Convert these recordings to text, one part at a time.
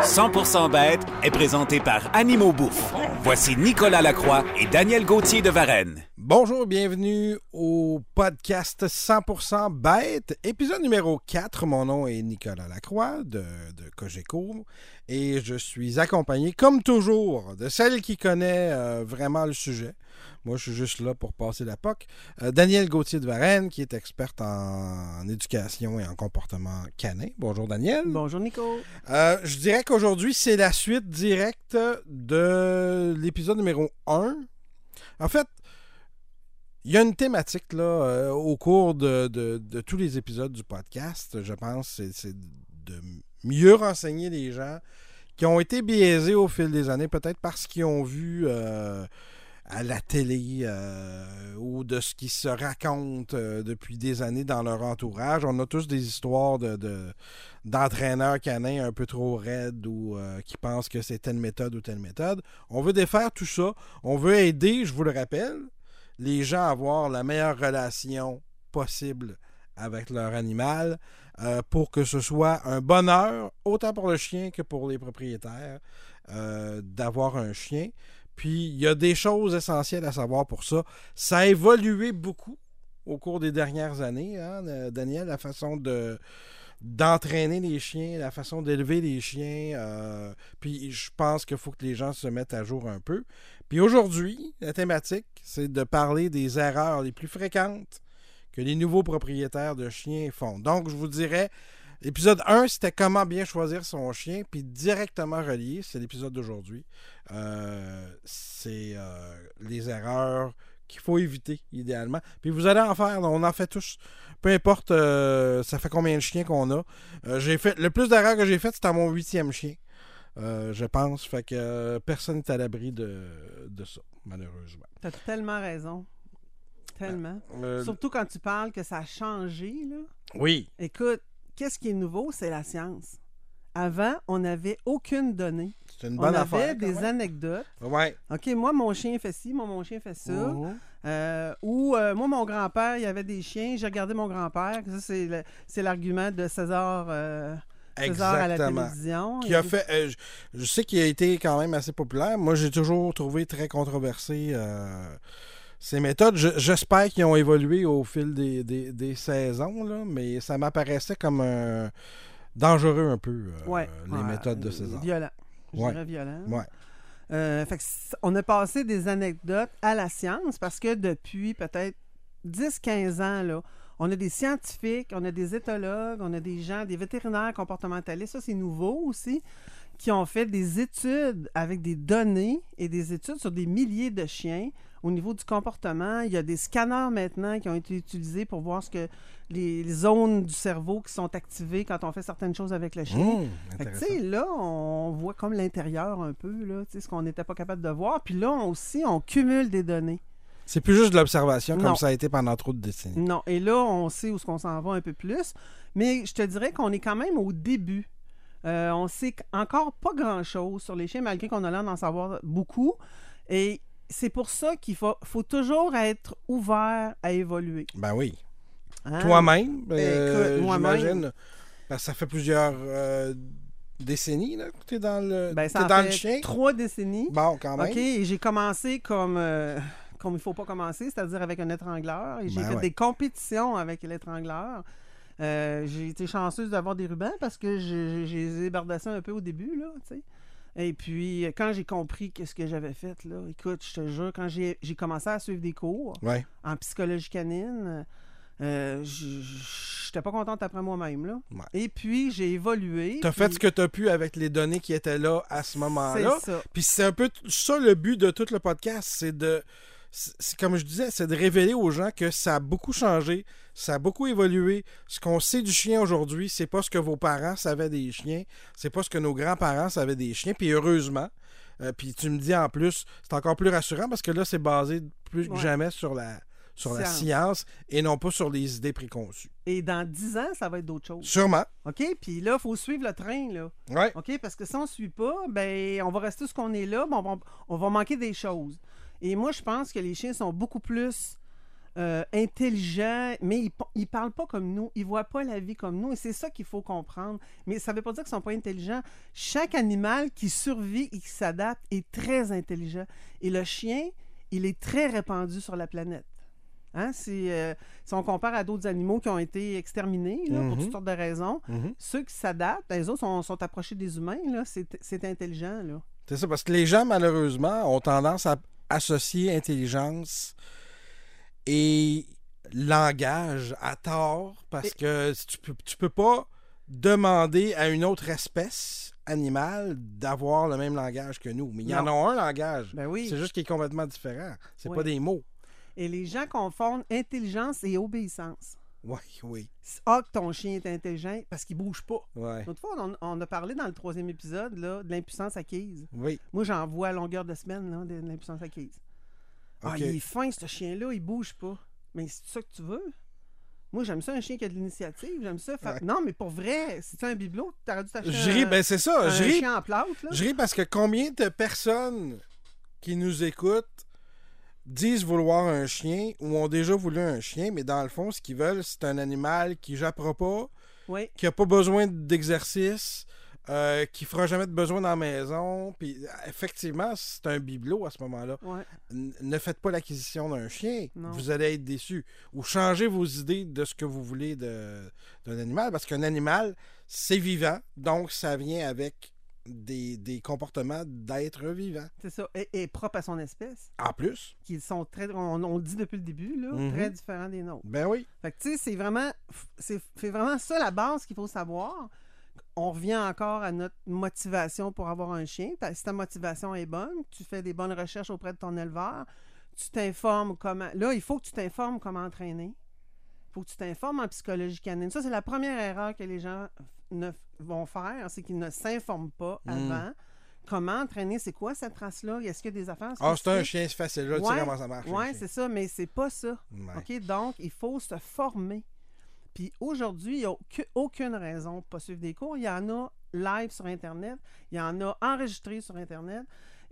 100% bête est présenté par Animaux Bouffe. Voici Nicolas Lacroix et Daniel Gauthier de Varennes. Bonjour, bienvenue au podcast 100% bête, épisode numéro 4. Mon nom est Nicolas Lacroix de, de Cogeco et je suis accompagné, comme toujours, de celle qui connaît euh, vraiment le sujet. Moi, je suis juste là pour passer la POC. Euh, Daniel Gauthier de Varennes, qui est experte en, en éducation et en comportement canin. Bonjour, Daniel. Bonjour Nico. Euh, je dirais qu'aujourd'hui, c'est la suite directe de l'épisode numéro 1. En fait, il y a une thématique là, euh, au cours de, de- tous les épisodes du podcast, je pense, c'est- de mieux renseigner les gens qui ont été biaisés au fil des années, peut-être parce qu'ils ont vu euh, à la télé euh, ou de ce qui se raconte depuis des années dans leur entourage. On a tous des histoires de, de- d'entraîneurs canins un peu trop raides ou qui pensent que c'est telle méthode ou telle méthode. On veut défaire tout ça. On veut aider, je vous le rappelle, les gens avoir la meilleure relation possible avec leur animal euh, pour que ce soit un bonheur, autant pour le chien que pour les propriétaires, euh, d'avoir un chien. Puis il y a des choses essentielles à savoir pour ça. Ça a évolué beaucoup au cours des dernières années, hein, euh, Daniel, la façon de d'entraîner les chiens, la façon d'élever les chiens. euh, puis je pense qu'il faut que les gens se mettent à jour un peu. Puis aujourd'hui, la thématique, c'est de parler des erreurs les plus fréquentes que les nouveaux propriétaires de chiens font. Donc, je vous dirais, l'épisode 1, c'était comment bien choisir son chien, puis directement relié, c'est l'épisode d'aujourd'hui. Euh, c'est euh, les erreurs qu'il faut éviter, idéalement. Puis vous allez en faire, on en fait tous. Peu importe, euh, ça fait combien de chiens qu'on a. Euh, j'ai fait Le plus d'erreurs que j'ai faites, c'était à mon huitième chien. Euh, je pense. Fait que personne n'est à l'abri de, de ça, malheureusement. T'as tellement raison. Tellement. Euh, Surtout quand tu parles que ça a changé, là. oui. Écoute, qu'est-ce qui est nouveau? C'est la science. Avant, on n'avait aucune donnée. C'est une On bonne avait affaire. des quand même. anecdotes. Ouais. OK, moi, mon chien fait ci, moi, mon chien fait ça. Mhm. Euh, ou euh, moi, mon grand-père, il y avait des chiens. J'ai regardé mon grand-père. Ça, c'est le- c'est l'argument de César, euh, César à la Exactement. télévision. Qui a Il- fait. euh, je, je sais qu'il a été quand même assez populaire. Moi, j'ai toujours trouvé très controversé euh, ces méthodes. Je- J'espère qu'ils ont évolué au fil des, des- des saisons, là, mais ça m'apparaissait comme un dangereux un peu, euh, Ouais. les Ouais, méthodes de César. Violent. Je Ouais. dirais violent. Ouais. Euh, fait que c- on a passé des anecdotes à la science parce que depuis peut-être 10-15 ans, là, on a des scientifiques, on a des éthologues, on a des gens, des vétérinaires comportementalistes, ça c'est nouveau aussi, qui ont fait des études avec des données et des études sur des milliers de chiens au niveau du comportement. Il y a des scanners maintenant qui ont été utilisés pour voir ce que les, les zones du cerveau qui sont activées quand on fait certaines choses avec le chien. Mmh, Fait que, là, on voit comme l'intérieur un peu, là, ce qu'on n'était pas capable de voir. Puis là, on- aussi, on cumule des données. C'est plus juste de l'observation comme ça a été pendant trop de décennies. Non, et là, on sait où est-ce qu'on s'en va un peu plus. Mais je te dirais qu'on est quand même au début. Euh, on sait encore pas grand-chose sur les chiens, malgré qu'on a l'air d'en savoir beaucoup. Et c'est pour ça qu'il faut, faut toujours être ouvert à évoluer. Ben oui. hein? Toi-même, euh, Écoute, moi-même. j'imagine. Ça fait plusieurs euh, décennies là, que tu es dans le, Ben, ça dans fait le chien. trois décennies. Bon, quand même. OK, et j'ai commencé comme, euh, comme il ne faut pas commencer, c'est-à-dire avec un étrangleur. Et j'ai Ben fait ouais. des compétitions avec l'étrangleur. Euh, j'ai été chanceuse d'avoir des rubans parce que j'ai les ai un peu au début, là. Et puis, quand j'ai compris qu'est-ce que j'avais fait, là, écoute, je te jure, quand j'ai j'ai commencé à suivre des cours Ouais. en psychologie canine, euh, je n'étais pas contente après moi-même, là. Ouais. Et puis, j'ai évolué. Tu as fait ce que tu as pu avec les données qui étaient là à ce moment-là. C'est ça. Puis c'est un peu ça le but de tout le podcast, c'est de c'est comme je disais, c'est de révéler aux gens que ça a beaucoup changé, ça a beaucoup évolué. Ce qu'on sait du chien aujourd'hui, c'est pas ce que vos parents savaient des chiens, c'est pas ce que nos grands-parents savaient des chiens. Puis heureusement, euh, puis tu me dis en plus, c'est encore plus rassurant parce que là, c'est basé plus que jamais sur la sur la Science. science et non pas sur les idées préconçues. Et dans 10 ans, ça va être d'autres choses. Sûrement. OK? Puis là, il faut suivre le train, là. Ouais. OK? Parce que si on ne suit pas, ben on va rester ce qu'on est là, ben, on, va, on va manquer des choses. Et moi, je pense que les chiens sont beaucoup plus euh, intelligents, mais ils ne parlent pas comme nous, ils voient pas la vie comme nous, et c'est ça qu'il faut comprendre. Mais ça ne veut pas dire qu'ils sont pas intelligents. Chaque animal qui survit et qui s'adapte est très intelligent. Et le chien, il est très répandu sur la planète. Hein, euh, si on compare à d'autres animaux qui ont été exterminés là, pour toutes sortes de raisons, Mhm. ceux qui s'adaptent, ben, les autres sont, sont approchés des humains, c'est, c'est intelligent. Là. C'est ça, parce que les gens, malheureusement, ont tendance à associer intelligence et langage à tort, parce Et- que tu peux, tu peux pas demander à une autre espèce animale d'avoir le même langage que nous. Mais il y en a un langage. Ben oui. C'est juste qu'il est complètement différent. C'est Oui. pas des mots. Et les gens confondent intelligence et obéissance. Oui, oui. Ah, que ton chien est intelligent parce qu'il bouge pas. Ouais. L'autre fois, on, on a parlé dans le troisième épisode là, de l'impuissance acquise. Oui. Moi, j'en vois à longueur de semaine là, de l'impuissance acquise. Ah, il est fin, ce chien-là, il bouge pas. Mais c'est ça que tu veux? Moi, j'aime ça, un chien qui a de l'initiative. J'aime ça. Ouais. Non, mais pour vrai, as un bibelot, t'aurais dû t'acheter Je ris, un, ben c'est ça. un Je ris chien en plâtre. Là. Je ris parce que combien de personnes qui nous écoutent disent vouloir un chien ou ont déjà voulu un chien, mais dans le fond, ce qu'ils veulent, c'est un animal qui jappera pas, Oui, qui a pas besoin d'exercice, euh, qui fera jamais de besoin dans la maison. Puis effectivement, c'est un bibelot à ce moment-là. ouais. Ne faites pas l'acquisition d'un chien, Non. vous allez être déçu. Ou changez vos idées de ce que vous voulez d'un animal, parce qu'un animal, c'est vivant, donc ça vient avec des, des comportements d'être vivant. C'est ça. Et, et propre à son espèce, En plus, qui sont très, on, on le dit depuis le début, là, Mhm. très différents des nôtres. ben oui. Fait que, tu sais, c'est vraiment, c'est vraiment ça la base qu'il faut savoir. On revient encore à notre motivation pour avoir un chien. Si ta motivation est bonne, tu fais des bonnes recherches auprès de ton éleveur, tu t'informes comment. Là, il faut que tu t'informes comment entraîner. Il faut que tu t'informes en psychologie canine. Ça, c'est la première erreur que les gens ne vont faire, c'est qu'ils ne s'informent pas Mm. avant. Comment entraîner, c'est quoi cette race-là? Est-ce qu'il y a des affaires? Ah, c'est un chien, c'est facile. Là, tu sais comment ça marche. Oui, c'est ça, mais c'est pas ça. Ouais. OK? Donc, il faut se former. Puis aujourd'hui, il n'y a aucun- aucune raison de ne pas suivre des cours. Il y en a live sur Internet, il y en a enregistré sur Internet.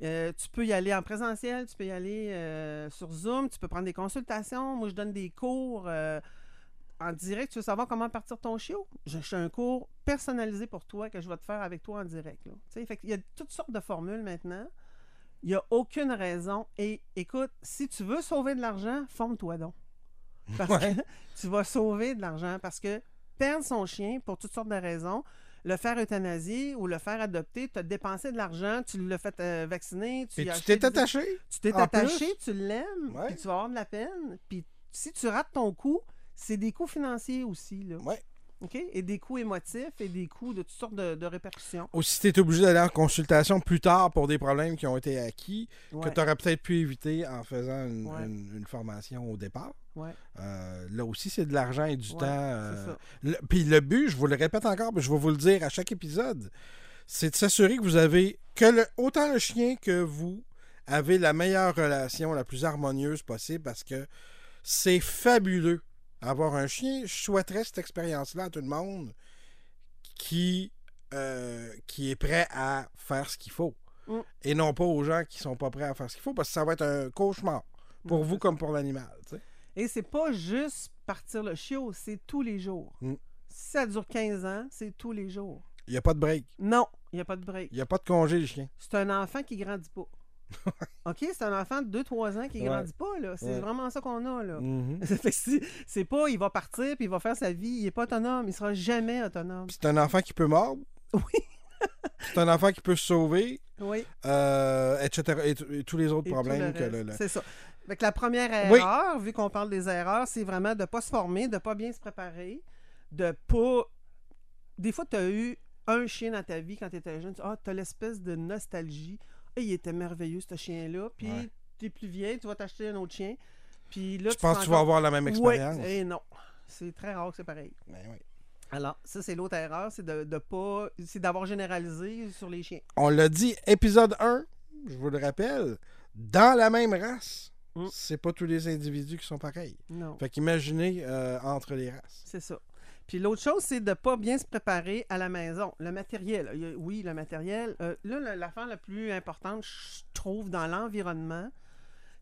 Euh, tu peux y aller en présentiel, tu peux y aller euh, sur Zoom, tu peux prendre des consultations. Moi, je donne des cours euh, en direct. Tu veux savoir comment partir ton chiot? Je fais un cours personnalisé pour toi que je vais te faire avec toi en direct. Là. Fait qu'il y a toutes sortes de formules maintenant. Il n'y a aucune raison. Et écoute, si tu veux sauver de l'argent, forme-toi donc. Parce Ouais. que tu vas sauver de l'argent. Parce que perdre son chien pour toutes sortes de raisons, le faire euthanasier ou le faire adopter, tu as dépensé de l'argent, tu l'as fait euh, vacciner, tu t'es attaché? tu t'es attaché, plus? tu l'aimes, puis tu vas avoir de la peine. Puis si tu rates ton coup, c'est des coûts financiers aussi. Là. Ouais. OK? Et des coûts émotifs et des coûts de toutes sortes de, de répercussions. Ou si tu es obligé d'aller en consultation plus tard pour des problèmes qui ont été acquis, Ouais. que tu aurais peut-être pu éviter en faisant une, Ouais. une- une formation au départ. Ouais. Euh, là aussi, c'est de l'argent et du temps. euh, le- Puis le but, je vous le répète encore, mais je vais vous le dire à chaque épisode, c'est de s'assurer que vous avez, que le- autant le chien que vous, avez la meilleure relation, la plus harmonieuse possible, parce que c'est fabuleux avoir un chien. Je souhaiterais cette expérience-là à tout le monde qui, euh, qui est prêt à faire ce qu'il faut. Mm. Et non pas aux gens qui sont pas prêts à faire ce qu'il faut, parce que ça va être un cauchemar. Pour vous comme pour l'animal. Et c'est pas juste partir le chiot, c'est tous les jours. Mm. Si ça dure 15 ans, c'est tous les jours. Il n'y a pas de break. Non, il n'y a pas de break. Il n'y a pas de congé, les chiens. C'est un enfant qui grandit pas. OK? C'est un enfant de 2-3 ans qui Ouais. grandit pas, là. C'est Ouais. vraiment ça qu'on a, là. Mhm. Que c'est- pas, il va partir puis il va faire sa vie. Il est pas autonome. Il sera jamais autonome. C'est un enfant qui peut mordre. Oui. c'est un enfant qui peut se sauver, Oui. euh, etc. Et, tous les autres Et problèmes le le. C'est ça. Fait que la première Oui. erreur, vu qu'on parle des erreurs, c'est vraiment de pas se former, de pas bien se préparer, de pas. Des fois, tu as eu un chien dans ta vie quand tu étais jeune. tu ah, as l'espèce de nostalgie. Et il était merveilleux, ce chien-là. Puis, Ouais. tu es plus vieille, tu vas t'acheter un autre chien. Puis là, Tu penses que tu vas avoir la même expérience? Oui, et non. C'est très rare que c'est pareil. Ben oui. Alors, ça, c'est l'autre erreur, c'est de, de pas. C'est d'avoir généralisé sur les chiens. On l'a dit, épisode 1, je vous le rappelle, dans la même race, Mm. c'est pas tous les individus qui sont pareils. Non. Fait qu'imaginez euh, entre les races. C'est ça. Puis l'autre chose, c'est de ne pas bien se préparer à la maison. Le matériel. a- oui, le matériel. Euh, là, la- l'affaire la plus importante, je trouve, dans l'environnement,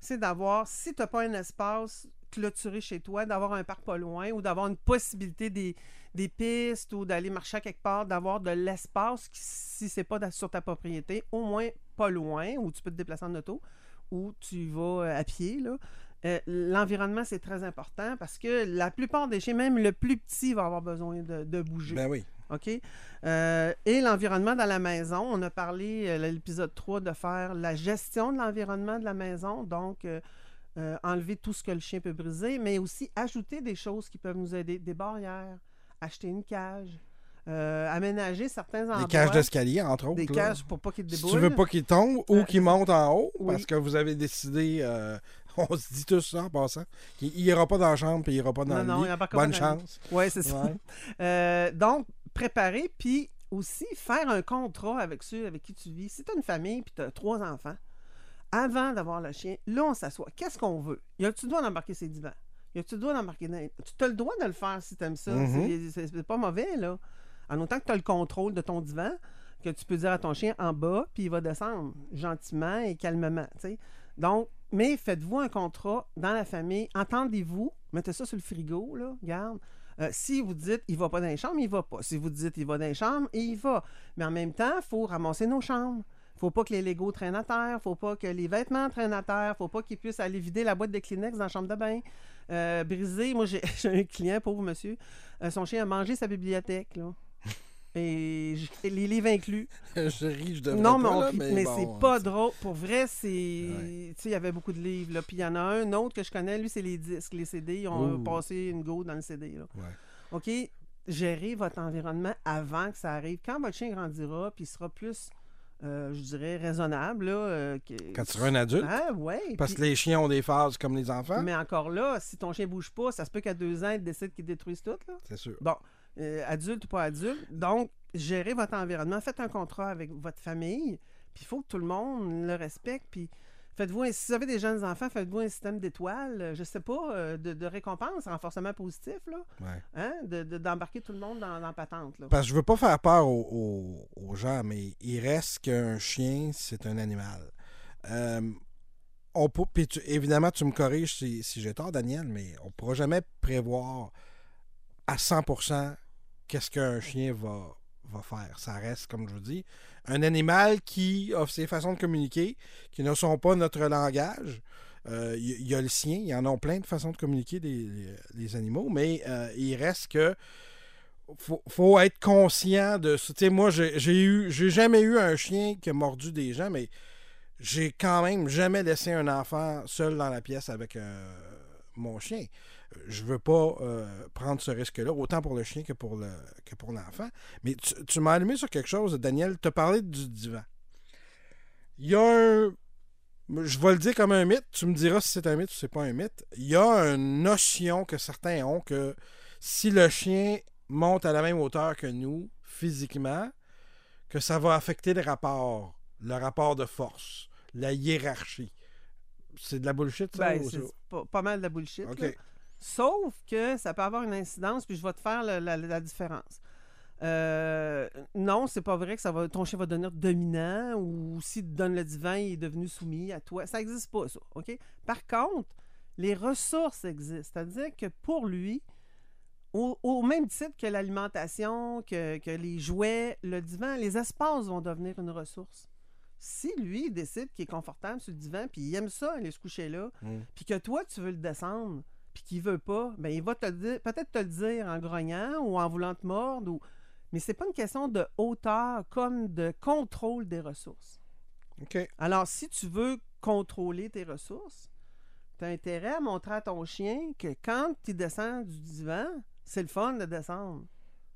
c'est d'avoir, si tu n'as pas un espace clôturé chez toi, d'avoir un parc pas loin ou d'avoir une possibilité des, des pistes ou d'aller marcher à quelque part, d'avoir de l'espace, si c'est pas sur ta propriété, au moins pas loin, où tu peux te déplacer en auto, ou tu vas euh, à pied. Là. Euh, L'environnement, c'est très important parce que la plupart des chiens, même le plus petit, va avoir besoin de, de bouger. Ben oui. OK? Euh, et l'environnement dans la maison, on a parlé euh, à l'épisode 3 de faire la gestion de l'environnement de la maison, donc euh, euh, enlever tout ce que le chien peut briser, mais aussi ajouter des choses qui peuvent nous aider, des barrières, acheter une cage, euh, aménager certains endroits. Des cages d'escalier, entre autres. Des là. cages pour pas qu'ils te Si tu veux pas qu'il tombe ou Euh, qu'il monte en haut, oui. parce que vous avez décidé, euh, on se dit tout ça en passant, qu'il ira pas dans la chambre puis il ira pas dans Non, le non, lit. il Bonne pas lit. chance. Oui, c'est ça. Ouais. Euh, donc, préparer, puis aussi faire un contrat avec ceux avec qui tu vis. Si tu as une famille, puis tu as trois enfants, avant d'avoir le chien, là, on s'assoit. Qu'est-ce qu'on veut? Y a-tu le droit d'embarquer ses divans? Y a-tu le droit d'embarquer. Tu as le droit de le faire si tu aimes ça. Mhm. C'est- C'est pas mauvais, là. En autant que tu as le contrôle de ton divan, que tu peux dire à ton chien en bas, puis il va descendre gentiment et calmement. Donc, mais faites-vous un contrat dans la famille, entendez-vous, mettez ça sur le frigo, là, garde. Euh, si vous dites il va pas dans les chambres, il va pas. Si vous dites il va dans les chambres, il va. Mais en même temps, il faut ramasser nos chambres. faut pas que les Legos traînent à terre. faut pas que les vêtements traînent à terre. faut pas qu'ils puissent aller vider la boîte de Kleenex dans la chambre de bain. Euh, briser. Moi, j'ai un client, pauvre monsieur. euh, son chien a mangé sa bibliothèque, là. Et les livres inclus. je ris, je devrais Non, mais, pas, on là, mais, mais bon, c'est pas drôle. Pour vrai, c'est. Ouais. Tu sais, il y avait beaucoup de livres. Là. Puis il y en a un autre que je connais, lui, c'est les disques, les CD. Ils ont Ouh. passé une go dans le CD. Là. Ouais. OK? Gérez votre environnement avant que ça arrive. Quand votre chien grandira, puis il sera plus, euh, je dirais, raisonnable. Là, euh, que- Quand tu seras un adulte. Ah, ouais. Parce puis- que les chiens ont des phases comme les enfants. Mais encore là, si ton chien bouge pas, ça se peut qu'à deux ans, il décide qu'il détruise tout. Là. C'est sûr. Bon, euh, adulte ou pas adulte. Donc, gérez votre environnement. Faites un contrat avec votre famille. Puis il faut que tout le monde le respecte. Puis faites-vous, un- si vous avez des jeunes enfants, faites-vous un système d'étoiles, je sais pas, euh, de, de récompense, renforcement positif, là. Ouais. Hein? De- de- D'embarquer tout le monde dans, dans la patente. Là. Parce que je veux pas faire peur aux, aux- aux gens, mais il reste qu'un chien, c'est un animal. Euh, on peut, puis tu- évidemment, tu me corriges si, si j'ai tort, Daniel, mais on pourra jamais prévoir à 100% qu'est-ce qu'un chien va, faire? Ça reste, comme je vous dis, un animal qui a ses façons de communiquer, qui ne sont pas notre langage. Euh, Il y, y a le sien, il y en a plein de façons de communiquer les, animaux, mais euh, il reste que faut, faut être conscient de ça. Moi, j'ai eu, jamais eu un chien qui a mordu des gens, mais j'ai quand même jamais laissé un enfant seul dans la pièce avec euh, mon chien. Je veux pas euh, prendre ce risque-là, autant pour le chien que pour le que pour l'enfant. Mais tu, tu m'as allumé sur quelque chose, Daniel. Tu as parlé du divan. Il y a un. Je vais le dire comme un mythe. Tu me diras si c'est un mythe ou c'est pas un mythe. Il y a une notion que certains ont que si le chien monte à la même hauteur que nous, physiquement, que ça va affecter le rapport, le rapport de force, la hiérarchie. C'est de la bullshit, ça? Ben, ou c'est ça? pas, pas mal de la bullshit. Sauf que ça peut avoir une incidence, puis je vais te faire la, la différence. Euh, non, c'est pas vrai que ça va, ton chien va devenir dominant ou s'il te donne le divan, il est devenu soumis à toi. Ça n'existe pas, ça. OK? Par contre, les ressources existent. C'est-à-dire que pour lui, au, au même titre que l'alimentation, que, que les jouets, le divan, les espaces vont devenir une ressource. Si lui il décide qu'il est confortable sur le divan, puis il aime ça, aller se coucher là, Mm. puis que toi, tu veux le descendre, puis qu'il veut pas, ben il va te le dire, peut-être te le dire en grognant ou en voulant te mordre, ou... mais c'est pas une question de hauteur comme de contrôle des ressources. OK. Alors, si tu veux contrôler tes ressources, tu as intérêt à montrer à ton chien que quand tu descends du divan, c'est le fun de descendre.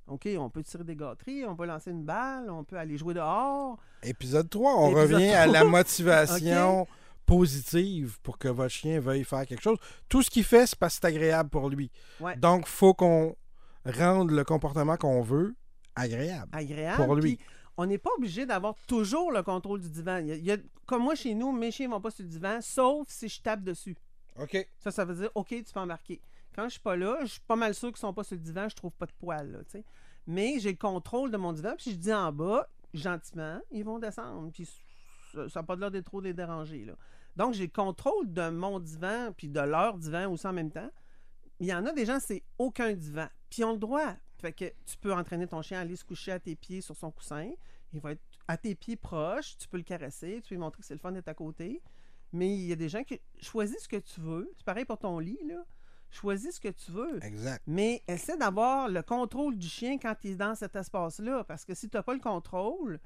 OK, on peut tirer des gâteries, on peut lancer une balle, on peut aller jouer dehors. Épisode 3, on Épisode revient à la 3. motivation positive pour que votre chien veuille faire quelque chose. Tout ce qu'il fait, c'est parce que c'est agréable pour lui. Ouais. Donc, faut qu'on rende le comportement qu'on veut agréable. agréable. Pour lui. on n'est pas obligé d'avoir toujours le contrôle du divan. Il y a- il y a- comme moi, chez nous, mes chiens ne vont pas sur le divan, sauf si je tape dessus. OK. Ça, ça veut dire, OK, tu peux embarquer. Quand je suis pas là, je suis pas mal sûr qu'ils sont pas sur le divan, je trouve pas de poils, là. Mais j'ai le contrôle de mon divan, puis je dis en bas, gentiment, ils vont descendre, puis ça n'a pas de l'air d'être trop de les déranger, là. Donc, j'ai le contrôle de mon divan, puis de leur divan aussi en même temps. Il y en a des gens, c'est aucun divan. Puis ils ont le droit. Fait que tu peux entraîner ton chien à aller se coucher à tes pieds sur son coussin. Il va être à tes pieds proches. Tu peux le caresser. Tu peux lui montrer que c'est le fun d'être à côté. Mais il y a des gens qui choisissent ce que tu veux. C'est pareil pour ton lit, là. Choisis ce que tu veux. Exact. Mais essaie d'avoir le contrôle du chien quand il est dans cet espace-là. Parce que si tu n'as pas le contrôle,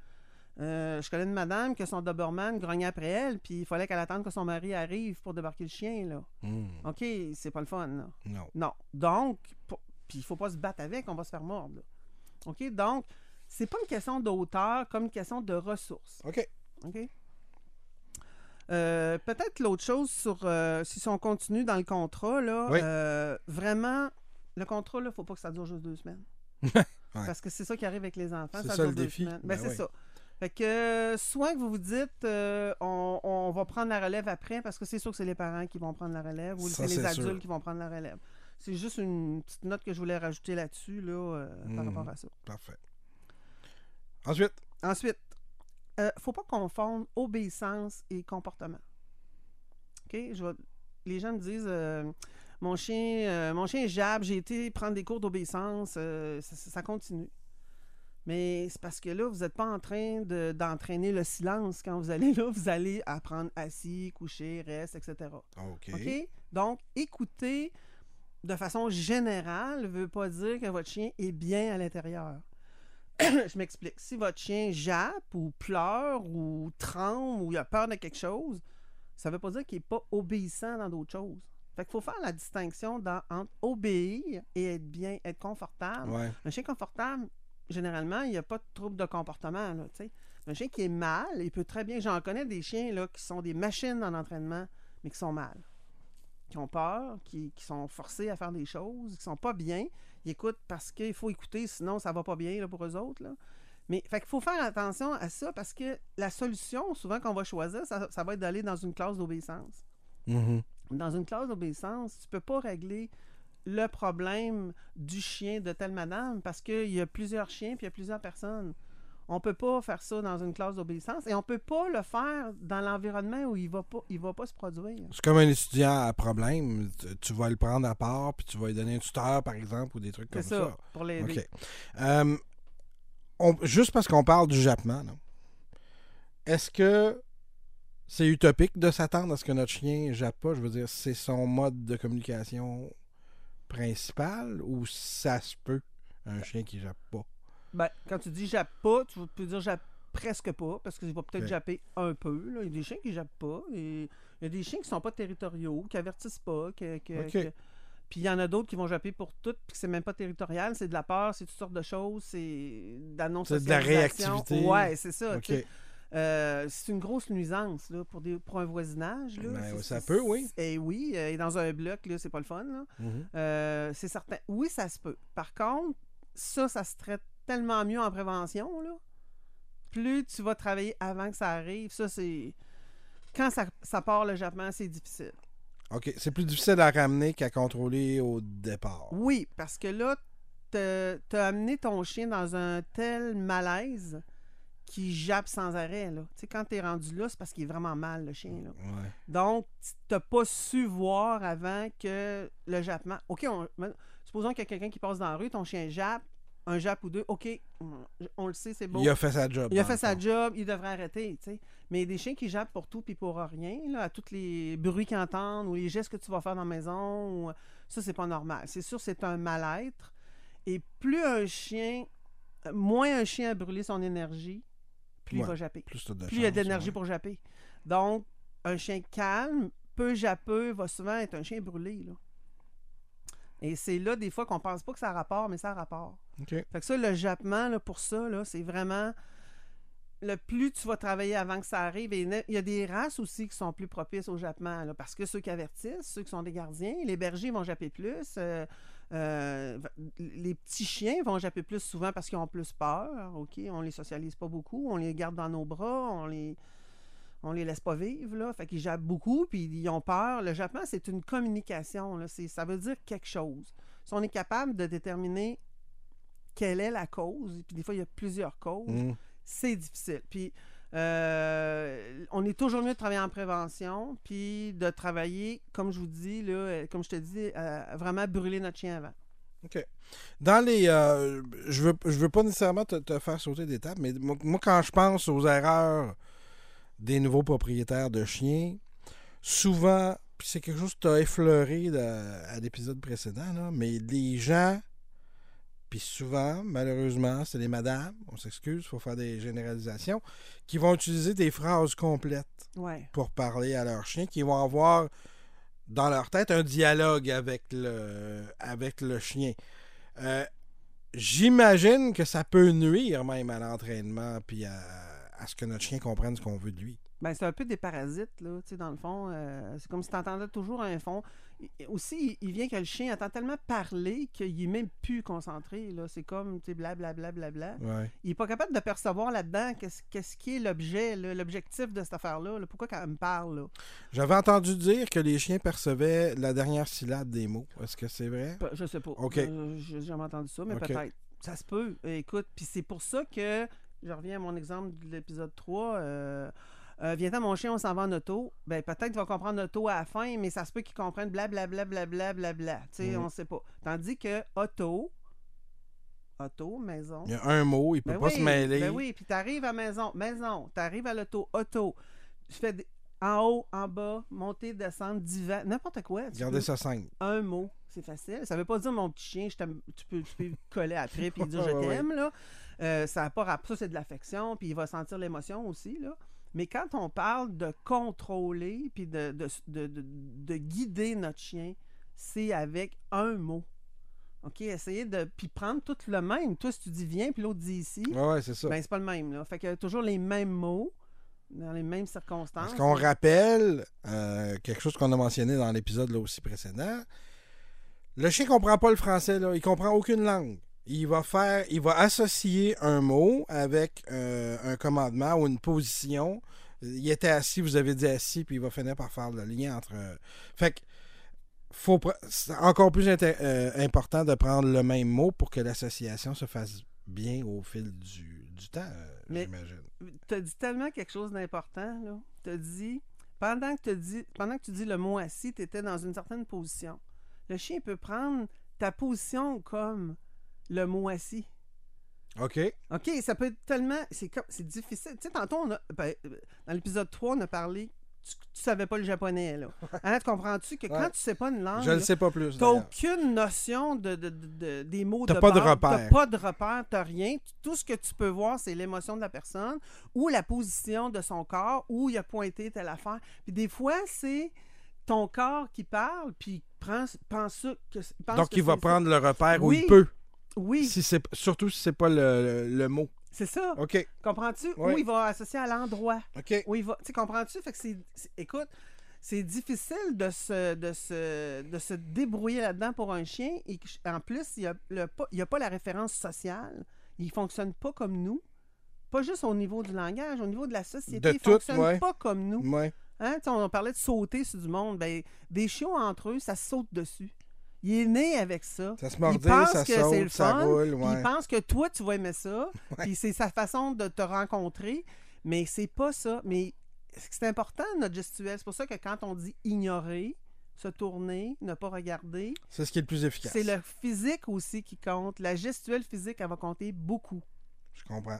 euh, je connais une madame que son Doberman grognait après elle, puis il fallait qu'elle attende que son mari arrive pour débarquer le chien. Là. Hmm. OK, c'est pas le fun. Là. Non. Non. Donc, pour- puis il faut pas se battre avec, on va se faire mordre. là. OK? Donc, c'est pas une question d'auteur comme une question de ressources. OK. OK? Euh, Peut-être l'autre chose sur euh, si on continue dans le contrat, là, Oui. vraiment, le contrat, il ne faut pas que ça dure juste deux semaines. Parce que c'est ça qui arrive avec les enfants. C'est ça ça, dure le deux défi. semaines. Ben Ben, c'est oui. ça. Fait que euh, soit que vous vous dites euh, on, on va prendre la relève après, parce que c'est sûr que c'est les parents qui vont prendre la relève ou c'est les adultes sûr. qui vont prendre la relève. C'est juste une petite note que je voulais rajouter là-dessus là, euh, par Mhm. rapport à ça. Parfait. Ensuite, Ensuite, euh, faut pas confondre obéissance et comportement. OK? Je vais- Les gens me disent mon chien, euh, mon chien jappe, j'ai été prendre des cours d'obéissance, euh, ça, ça continue. Mais c'est parce que là, vous n'êtes pas en train de- d'entraîner le silence. Quand vous allez là, vous allez apprendre assis, couché, reste, etc. OK. Donc, écouter de façon générale ne veut pas dire que votre chien est bien à l'intérieur. Je m'explique. Si votre chien jappe ou pleure ou tremble ou il a peur de quelque chose, ça ne veut pas dire qu'il n'est pas obéissant dans d'autres choses. Fait qu'il faut faire la distinction dans- entre obéir et être bien, être confortable. Ouais. Un chien confortable, généralement, il n'y a pas de trouble de comportement. Là, un chien qui est mal, il peut très bien. J'en connais des chiens là, qui sont des machines en entraînement, mais qui sont mal. Qui ont peur, qui, qui sont forcés à faire des choses, qui sont pas bien. Ils écoutent parce qu'il faut écouter, sinon ça va pas bien là, pour eux autres. Là. Mais fait qu'il faut faire attention à ça parce que la solution, souvent qu'on va choisir, ça, ça va être d'aller dans une classe d'obéissance Mhm. dans une classe d'obéissance, tu peux pas régler le problème du chien de telle madame parce qu'il y a plusieurs chiens puis il y a plusieurs personnes. On peut pas faire ça dans une classe d'obéissance et on peut pas le faire dans l'environnement où il va pas il va pas se produire. C'est comme un étudiant à problème. Tu, vas le prendre à part, puis tu vas lui donner un tuteur, par exemple, ou des trucs comme ça, ça. pour l'aider. Euh, on- juste parce qu'on parle du jappement, est-ce que c'est utopique de s'attendre à ce que notre chien jappe pas? Je veux dire, c'est son mode de communication principal ou ça se peut, un chien qui jappe pas? Ben, quand tu dis jappe pas, tu peux dire jappe presque pas parce qu'il va peut-être japper un peu. là. Il y a des chiens qui jappent pas et il y a des chiens qui sont pas territoriaux, qui avertissent pas, que- que- Ok. que- Puis il y en a d'autres qui vont japper pour tout, puis que c'est même pas territorial, c'est de la peur, c'est toutes sortes de choses, c'est non C'est de la réactivité. Ouais, c'est ça. tu OK. sais. Euh, c'est une grosse nuisance là, pour, des, pour un voisinage. Là. Ben, ça peut, oui. Et oui, euh, et dans un bloc, c'est pas le fun. Mhm. Euh, c'est certain. Oui, ça se peut. Par contre, ça, ça se traite tellement mieux en prévention. Là. Plus tu vas travailler avant que ça arrive, ça, c'est. Quand ça, ça part le jappement, c'est difficile. OK. C'est plus difficile à ramener qu'à contrôler au départ. Oui, parce que là, t'as as amené ton chien dans un tel malaise qu'il jappe sans arrêt. Là. Tu sais, quand t'es rendu là, c'est parce qu'il est vraiment mal, le chien. Là. Ouais. Donc, tu n'as pas su voir avant que le jappement. OK, on- supposons qu'il y a quelqu'un qui passe dans la rue, ton chien jappe, un jappe ou deux, OK, on, le sait, c'est beau. Il a fait sa job. Il a fait sa job, il devrait arrêter, tu sais. Mais il y a des chiens qui jappent pour tout puis pour rien, là, à tous les bruits qu'ils entendent ou les gestes que tu vas faire dans la maison. ou- Ça, c'est pas normal. C'est sûr, c'est un mal-être. Et plus un chien, moins un chien a brûlé son énergie, plus il va japper Plus, de plus il y a d'énergie ouais. pour japper. Donc, un chien calme, peu jappeux, va souvent être un chien brûlé. Là. Et c'est là, des fois, qu'on pense pas que ça a rapport, mais ça a rapport. Fait que ça, le jappement, là, pour ça, là, c'est vraiment... Le plus tu vas travailler avant que ça arrive, et il y a des races aussi qui sont plus propices au jappement, là, parce que ceux qui avertissent, ceux qui sont des gardiens, les bergers vont japper plus, euh, euh, les petits chiens vont japper plus souvent parce qu'ils ont plus peur, ok, on les socialise pas beaucoup, on les garde dans nos bras, on les on les laisse pas vivre, là. Fait qu'ils jappent beaucoup, puis ils ont peur. Le jappement, c'est une communication, là. Ça veut dire quelque chose. Si on est capable de déterminer quelle est la cause, puis des fois, il y a plusieurs causes, Mhm. c'est difficile. Puis Euh, on est toujours mieux de travailler en prévention, puis de travailler, comme je vous dis, là, euh, comme je te dis, à vraiment brûler notre chien avant. OK. Dans les. euh, je veux, je veux pas nécessairement te, faire sauter d'étape, mais moi, quand je pense aux erreurs des nouveaux propriétaires de chiens, souvent, puis c'est quelque chose que tu as effleuré à l'épisode précédent, là, mais les gens, puis souvent, malheureusement, c'est les madames, on s'excuse, il faut faire des généralisations, qui vont utiliser des phrases complètes Ouais. pour parler à leur chien, qui vont avoir dans leur tête un dialogue avec le, avec le chien. Euh, J'imagine que ça peut nuire même à l'entraînement puis à, à ce que notre chien comprenne ce qu'on veut de lui. Ben, c'est un peu des parasites, là, tu sais, dans le fond. euh, c'est comme si tu entendais toujours un fond. Il- Aussi, il il vient que le chien entend tellement parler qu'il est même plus concentré, là. C'est comme, tu sais, blablabla. Ouais. Il est pas capable de percevoir là-dedans qu'est-ce qu'est-ce qui est l'objet, là, l'objectif de cette affaire-là. là. Pourquoi qu'elle me parle, là? J'avais entendu dire que les chiens percevaient la dernière syllabe des mots. Est-ce que c'est vrai? Je sais pas. OK. Euh, J'ai jamais entendu ça, mais peut-être. Ça se peut. Euh, Écoute, puis c'est pour ça que, je reviens à mon exemple de l'épisode 3, euh, euh, Viens-t'en, mon chien, on s'en va en auto. Ben, peut-être qu'il va comprendre auto à la fin, mais ça se peut qu'il comprenne blablabla, blablabla. Tu sais, Mhm. on sait pas. Tandis que auto, auto, maison. Il y a un mot, il peut Ben pas oui, se mêler. Ben oui, puis t'arrives à maison, maison, t'arrives à l'auto, auto. Je fais des- en haut, en bas, monter, descendre, divan, n'importe quoi. Tu Gardez peux- ça simple. un mot, c'est facile. Ça veut pas dire mon petit chien, je tu peux, tu peux coller après puis dire je t'aime là. Euh, ça a pas rap- ça c'est de l'affection puis il va sentir l'émotion aussi là. Mais quand on parle de contrôler puis de, de, de- de- de guider notre chien, c'est avec un mot. OK, essayer de puis prendre tout le même. Toi si tu dis viens puis l'autre dit ici, Ouais, ouais, c'est ça. ben c'est pas le même là. Fait que toujours les mêmes mots dans les mêmes circonstances. Parce qu'on rappelle euh, quelque chose qu'on a mentionné dans l'épisode là aussi précédent? Le chien comprend pas le français, là. il comprend aucune langue. Il va faire, il va associer un mot avec euh, un commandement ou une position. Il était assis, vous avez dit assis, puis il va finir par faire le lien entre. euh, Fait que faut c'est encore plus euh, important de prendre le même mot pour que l'association se fasse bien au fil du, du temps, j'imagine. tu as dit tellement quelque chose d'important. là. Tu as dit, pendant que, dit, pendant que tu dis le mot assis, tu étais dans une certaine position. Le chien peut prendre ta position comme le mot assis. OK. OK, ça peut être tellement. C'est comme c'est difficile. Tu sais, tantôt, on a- ben, dans l'épisode 3, on a parlé. Tu, tu savais pas le japonais, là. Hein, tu comprends-tu que quand Ouais. tu sais pas une langue. Je ne là, sais pas plus. T'as d'ailleurs. aucune notion de, de- de- de- des mots T'as de pas de base. repère. T'as pas de repère, t'as rien. Tout ce que tu peux voir, c'est l'émotion de la personne ou la position de son corps où il a pointé telle affaire. Puis des fois, c'est ton corps qui parle, puis prend, pense ça que pense Donc, que il va c'est ça. prendre le repère où Oui. il peut. Oui, Si c'est, surtout si c'est pas le, le- le mot. c'est ça. OK. Comprends-tu? Ouais. Où il va associer à l'endroit. OK. Où il va. Tu comprends-tu? Fait que c'est. Écoute, c'est difficile de se, de, se, de se débrouiller là-dedans pour un chien. Et en plus, il n'y a, le pas- il y a pas la référence sociale. Il fonctionne pas comme nous. Pas juste au niveau du langage, au niveau de la société. De il tout, fonctionne ouais. pas comme nous. Ouais. Hein? Sais, On parlait de sauter sur du monde. Ben, des chiots entre eux, ça saute dessus. Il est né avec ça. Ça se Il mordit, pense ça que c'est saute, le ça fun, roule. Ouais. il pense que toi, tu vas aimer ça. Ouais. Puis c'est sa façon de te rencontrer. Mais c'est pas ça. Mais c'est important, notre gestuelle. C'est pour ça que quand on dit ignorer, se tourner, ne pas regarder, C'est ce qui est le plus efficace. c'est le physique aussi qui compte. La gestuelle physique, elle va compter beaucoup. Je comprends.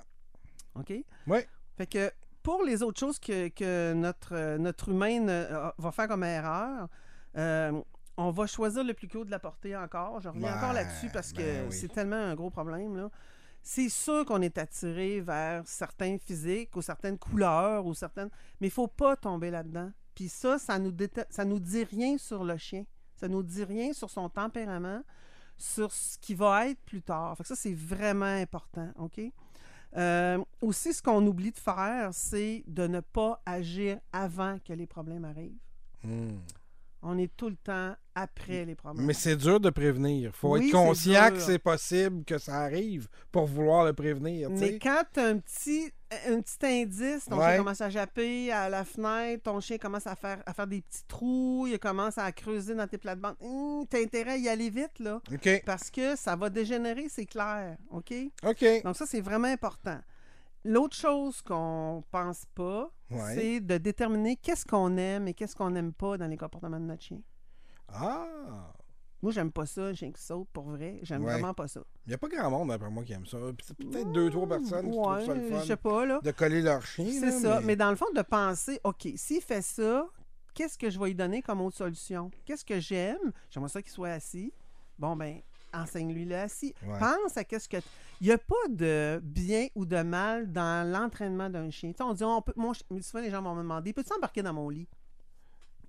OK? Oui. Fait que pour les autres choses que, que notre, euh, notre humaine euh, va faire comme erreur, euh, on va choisir le plus cute de la portée encore. Je reviens Ben, encore là-dessus parce que ben oui. c'est tellement un gros problème. Là. C'est sûr qu'on est attiré vers certains physiques ou certaines couleurs ou certaines. Mais il faut pas tomber là-dedans. Puis ça, ça nous, déta- ça nous dit rien sur le chien. Ça nous dit rien sur son tempérament, sur ce qui va être plus tard. Fait que ça, c'est vraiment important. OK? Euh, aussi, ce qu'on oublie de faire, c'est de ne pas agir avant que les problèmes arrivent. Hmm. On est tout le temps après les problèmes. Mais c'est dur de prévenir. faut Oui, être conscient que c'est possible que ça arrive pour vouloir le prévenir. Mais quand tu as un petit, un petit indice, ton Ouais. chien commence à japper à la fenêtre, ton chien commence à faire, à faire des petits trous, il commence à creuser dans tes plates-bandes, hum, t'as intérêt à y aller vite, là. Parce que ça va dégénérer, c'est clair. OK? OK. Donc, ça, c'est vraiment important. L'autre chose qu'on pense pas, Ouais. c'est de déterminer qu'est-ce qu'on aime et qu'est-ce qu'on n'aime pas dans les comportements de notre chien. Ah! Moi, j'aime pas ça, chien qui saute, pour vrai. J'aime Ouais. vraiment pas ça. Il n'y a pas grand monde, d'après moi, qui aime ça. Puis c'est Peut-être deux, trois personnes qui trouvent ça le je sais pas, là. De coller leur chien. C'est là, ça. Mais... dans le fond, de penser, OK, s'il fait ça, qu'est-ce que je vais lui donner comme autre solution? Qu'est-ce que j'aime? J'aimerais ça qu'il soit assis. Bon, ben, enseigne-lui le assis. Ouais. Pense à qu'est-ce que. Il n'y a pas de bien ou de mal dans l'entraînement d'un chien. Tu sais, on dit, on peut. Mon souvent, les gens vont me demander, peux-tu embarquer dans mon lit?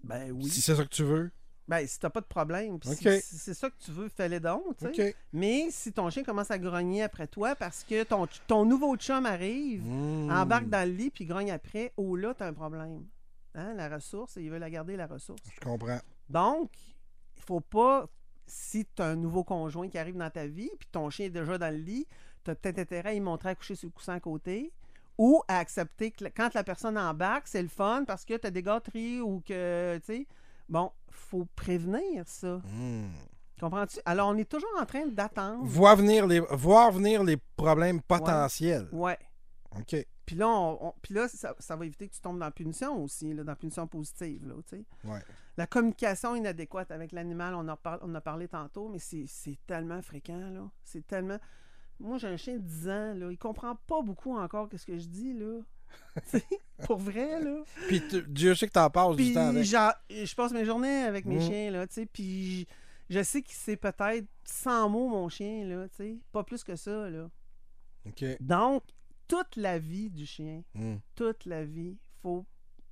Ben oui. Si c'est ça que tu veux. Ben, si t'as pas de problème, puis si- c'est ça que tu veux, fais-le donc. Mais si ton chien commence à grogner après toi parce que ton, ton nouveau chum arrive, Mmh. embarque dans le lit puis grogne après, oh là, t'as un problème. Hein, la ressource, il veut la garder, la ressource. Je comprends. Donc, il faut pas, si tu as un nouveau conjoint qui arrive dans ta vie, puis ton chien est déjà dans le lit, tu as peut-être intérêt à y montrer à coucher sur le coussin à côté, ou à accepter que quand la personne embarque, c'est le fun parce que tu as des gâteries ou que, tu sais, bon, faut prévenir ça. Mmh. Comprends-tu? Alors, on est toujours en train d'attendre. Voir venir les, voir venir les problèmes potentiels. Ouais. OK. Puis là, on- on- puis là ça, ça va éviter que tu tombes dans la punition aussi, là, dans la punition positive. Là, tu sais. Ouais. La communication inadéquate avec l'animal, on, en on a parlé tantôt, mais c'est c'est tellement fréquent. là. C'est tellement. Moi, j'ai un chien de 10 ans, là, il comprend pas beaucoup encore ce que je dis. là. Pour vrai, là. Puis Dieu sait que t'en passes du temps avec. genre, je passe mes journées avec mes Mm. chiens, là, tu sais, puis je, sais que c'est peut-être 100 mots, mon chien, là, tu sais, pas plus que ça, là. OK. Donc, toute la vie du chien, Mmh. toute la vie, faut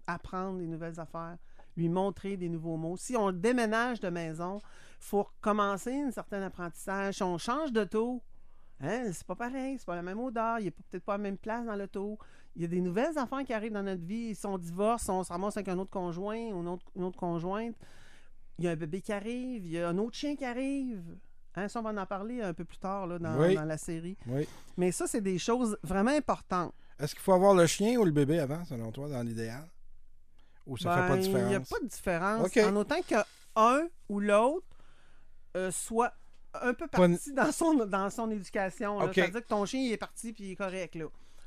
apprendre des nouvelles affaires, lui montrer des nouveaux mots. Si on déménage de maison, faut commencer un certain apprentissage. Si on change d'auto, hein, c'est pas pareil, c'est pas la même odeur, il n'est peut-être pas la même place dans l'auto. Il y a des nouvelles affaires qui arrivent dans notre vie. Si on divorce, on se ramasse avec un autre conjoint ou une autre, une autre conjointe, il y a un bébé qui arrive, il y a un autre chien qui arrive. Hein, ça, on va en parler un peu plus tard là, dans, Oui. dans la série. Oui. Mais ça, c'est des choses vraiment importantes. Est-ce qu'il faut avoir le chien ou le bébé avant, selon toi, dans l'idéal? Ou ça fait pas de Ben, Il différence? n'y a pas de différence. En autant qu'un ou l'autre euh, soit un peu parti dans, son, dans son éducation. là. OK. C'est-à-dire que ton chien il est parti puis il est correct. Là.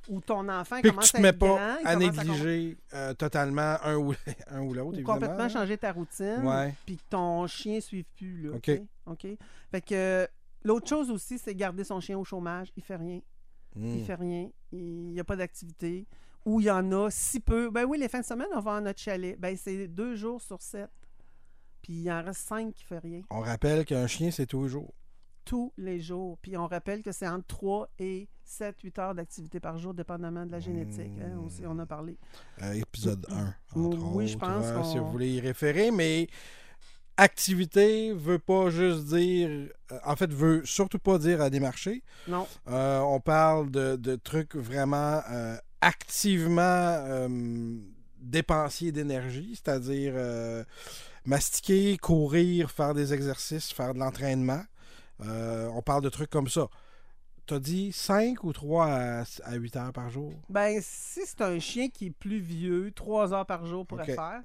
Ou ton enfant Puis que commence tu te à mets être pas grand, il à commence négliger euh, totalement un ou, un ou l'autre, ou évidemment. complètement là. changer ta routine, Ouais. puis que ton chien ne suive plus. Là, OK. OK? Fait que euh, l'autre chose aussi, c'est garder son chien au chômage. Il fait rien. Mmh. Il fait rien. Il n'y a pas d'activité. Ou il y en a si peu. Ben oui, les fins de semaine, on va à notre chalet. Ben c'est deux jours sur sept. Puis il en reste cinq qui fait rien. On rappelle qu'un chien, c'est tous les jours. Tous les jours. Puis on rappelle que c'est entre 3 et 7, 8 heures d'activité par jour, dépendamment de la génétique. hein, Mmh. on a parlé. Euh, épisode 1, Oui, entre oui, je pense euh, si vous voulez y référer, mais activité veut pas juste dire... euh, en fait, veut surtout pas dire à démarcher. Non. Euh, on parle de, de trucs vraiment euh, activement dépensiers d'énergie, c'est-à-dire mastiquer, courir, faire des exercices, faire de l'entraînement. On parle de trucs comme ça. T'as dit 5 ou 3 à, à 8 heures par jour? Ben, si c'est un chien qui est plus vieux, 3 heures par jour pourrait faire.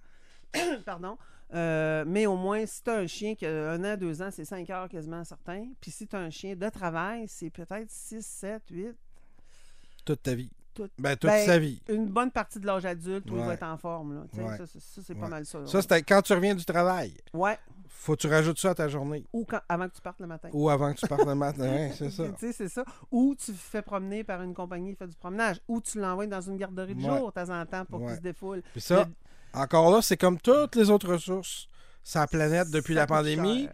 Pardon. Euh, mais au moins, si tu as un chien qui a un an, deux ans, c'est 5 heures quasiment certain. Puis si tu as un chien de travail, c'est peut-être 6, 7, 8. Toute ta vie. Ben, toute Ben, sa vie. Une bonne partie de l'âge adulte où il va être en forme. Là, Ouais. Ça, c'est- ça, c'est pas mal ça. Ça, c'était quand tu reviens du travail. Ouais. Faut que tu rajoutes ça à ta journée. Ou quand, avant que tu partes le matin. Ou avant que tu partes le matin. Ouais, c'est ça. Tu sais, c'est ça. Ou tu fais promener par une compagnie qui fait du promenage. Ou tu l'envoies dans une garderie de Ouais. jour de temps en temps pour Ouais. qu'il se défoule. Puis ça, Le- encore là, c'est comme toutes les autres ressources sur la planète depuis ça la pandémie.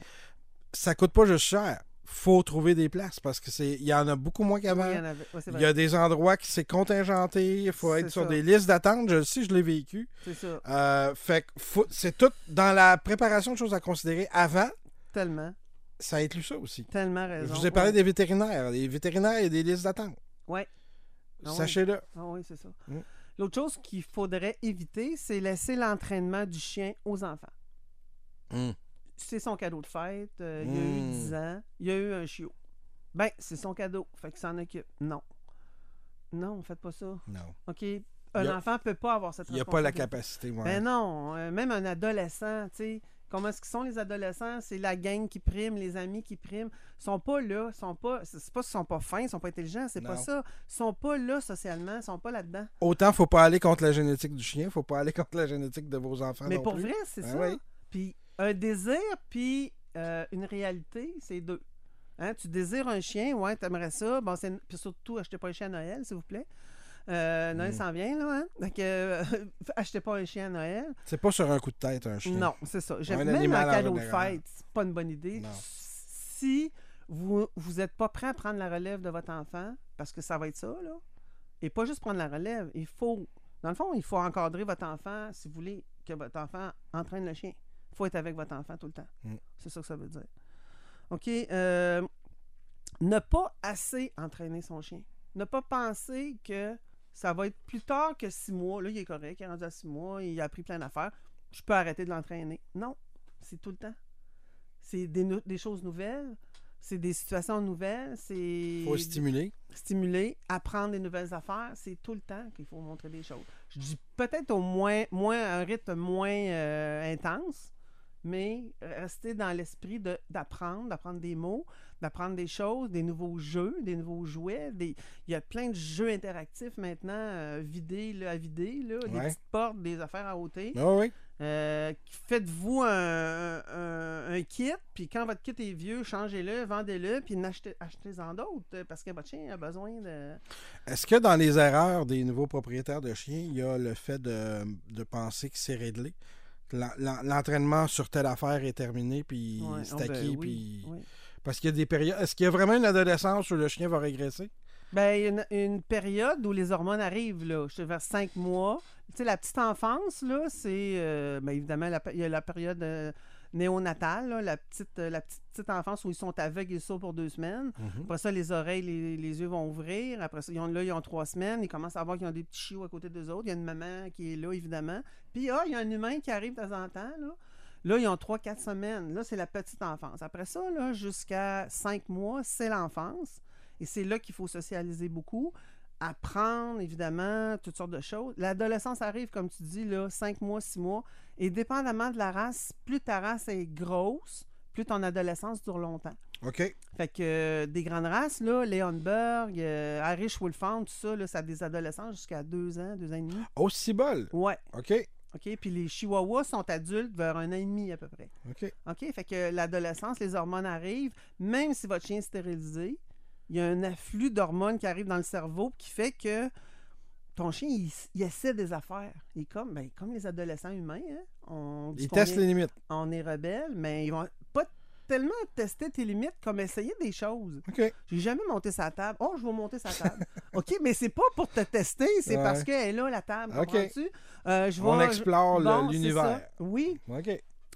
Ça coûte pas juste cher. Faut trouver des places parce que c'est il y en a beaucoup moins qu'avant. Oui, il y. Ouais, Il a des endroits qui c'est contingenté, il faut être sur ça. des listes d'attente. Je le sais, je l'ai vécu. C'est ça. Euh, fait que faut- c'est tout dans la préparation de choses à considérer avant. Tellement. Ça inclut ça aussi. Tellement Je raison. vous ai parlé Ouais. des vétérinaires. Les vétérinaires, il y a des listes d'attente. Ouais. Ah oui. Sachez-le. Ah oui, c'est ça. Mm. L'autre chose qu'il faudrait éviter, c'est laisser l'entraînement du chien aux enfants. Mm. C'est son cadeau de fête. euh, il a eu Mm. 10 ans. Il a eu un chiot. Ben, c'est son cadeau. Fait qu'il s'en occupe. Non. Non, faites pas ça. Non. OK? Un a- enfant peut pas avoir cette Il n'y a pas la capacité. ouais. Ben non, euh, même un adolescent, tu sais, Comment est-ce qu'ils sont les adolescents? C'est la gang qui prime, les amis qui priment. Ils sont pas là, sont pas. C'est pas qu'ils sont pas fins, ils sont pas intelligents, c'est pas ça. Ils sont pas là socialement, ils sont pas là-dedans. Autant faut pas aller contre la génétique du chien, faut pas aller contre la génétique de vos enfants Mais non pour plus. vrai, c'est Ben ça. oui. Puis un désir, puis euh, une réalité, c'est deux. Hein, Tu désires un chien, ouais, t'aimerais ça. Bon, c'est... Puis surtout, achetez pas un chien à Noël, s'il vous plaît. Euh, Noël Mm. s'en vient, là. Hein? Donc, euh, achetez pas un chien à Noël. C'est pas sur un coup de tête un chien. Non, c'est ça. J'aime même un cadeau de fête, c'est pas une bonne idée. Non. Si vous vous n'êtes pas prêt à prendre la relève de votre enfant, parce que ça va être ça, là, et pas juste prendre la relève, il faut, dans le fond, il faut encadrer votre enfant si vous voulez que votre enfant entraîne le chien. Faut être avec votre enfant tout le temps. Mm. C'est ça que ça veut dire. OK. euh, ne pas assez entraîner son chien. Ne pas penser que ça va être plus tard que six mois. Là, il est correct, il est rendu à six mois, il a appris plein d'affaires. Je peux arrêter de l'entraîner. Non, c'est tout le temps. C'est des choses nouvelles, c'est des situations nouvelles, c'est Faut stimuler. stimuler, apprendre des nouvelles affaires. C'est tout le temps qu'il faut montrer des choses. Je dis peut-être au moins, moins un rythme moins euh, intense, mais rester dans l'esprit de- d'apprendre, d'apprendre des mots, d'apprendre des choses, des nouveaux jeux, des nouveaux jouets. Des... Il y a plein de jeux interactifs maintenant, euh, vidés là, à vider, là, des petites portes, des affaires à ôter. Ah oui. Euh, Faites-vous un, un- un kit, puis quand votre kit est vieux, changez-le, vendez-le, puis achetez-en d'autres, parce que votre chien a besoin de... Est-ce que dans les erreurs des nouveaux propriétaires de chiens, il y a le fait de, de penser que c'est réglé? L'en- l'en- L'entraînement sur telle affaire est terminé, puis Ouais, c'est oh, ben acquis, oui, puis... oui. Parce qu'il y a des périodes... Est-ce qu'il y a vraiment une adolescence où le chien va régresser? Ben, il y a une, une période où les hormones arrivent, là, vers 5 mois. Tu sais, la petite enfance, là, c'est, euh, ben, évidemment, la il y a la période euh, néonatale, là, la, petite, euh, la petite, petite enfance où ils sont aveugles et sourds pour deux semaines. Après ça, les oreilles, les, les yeux vont ouvrir. Après ça, ils ont, là, ils ont trois semaines. Ils commencent à voir qu'ils ont des petits chiots à côté d'eux autres. Il y a une maman qui est là, évidemment. Puis, ah, il y a un humain qui arrive de temps en temps, là. Là, ils ont trois, quatre semaines. Là, c'est la petite enfance. Après ça, là, jusqu'à cinq mois, c'est l'enfance. Et c'est là qu'il faut socialiser beaucoup, apprendre, évidemment, toutes sortes de choses. L'adolescence arrive, comme tu dis, là, cinq mois, six mois. Et dépendamment de la race, plus ta race est grosse, plus ton adolescence dure longtemps. OK. Fait que euh, des grandes races, là, Leonberg, euh, Irish Wolfhound, tout ça, là, ça a des adolescents jusqu'à deux ans, deux ans et demi. Aussi bol. Ouais, OK. OK. Puis les Chihuahuas sont adultes vers un an et demi à peu près. OK. OK? Fait que l'adolescence, les hormones arrivent. Même si votre chien est stérilisé, il y a un afflux d'hormones qui arrive dans le cerveau qui fait que ton chien, il, il essaie des affaires. Il est comme, ben, comme les adolescents humains. Hein? On, dit Il qu'on teste est- les limites. on est rebelle, mais ils vont pas tellement tester tes limites comme essayer des choses. OK. J'ai jamais monté sa table. Oh, je vais monter sa table. OK, mais c'est pas pour te tester, c'est Ouais. parce qu'elle est là, la table. OK. comprends-tu? Euh, je On explore Bon, l'univers. Oui, OK.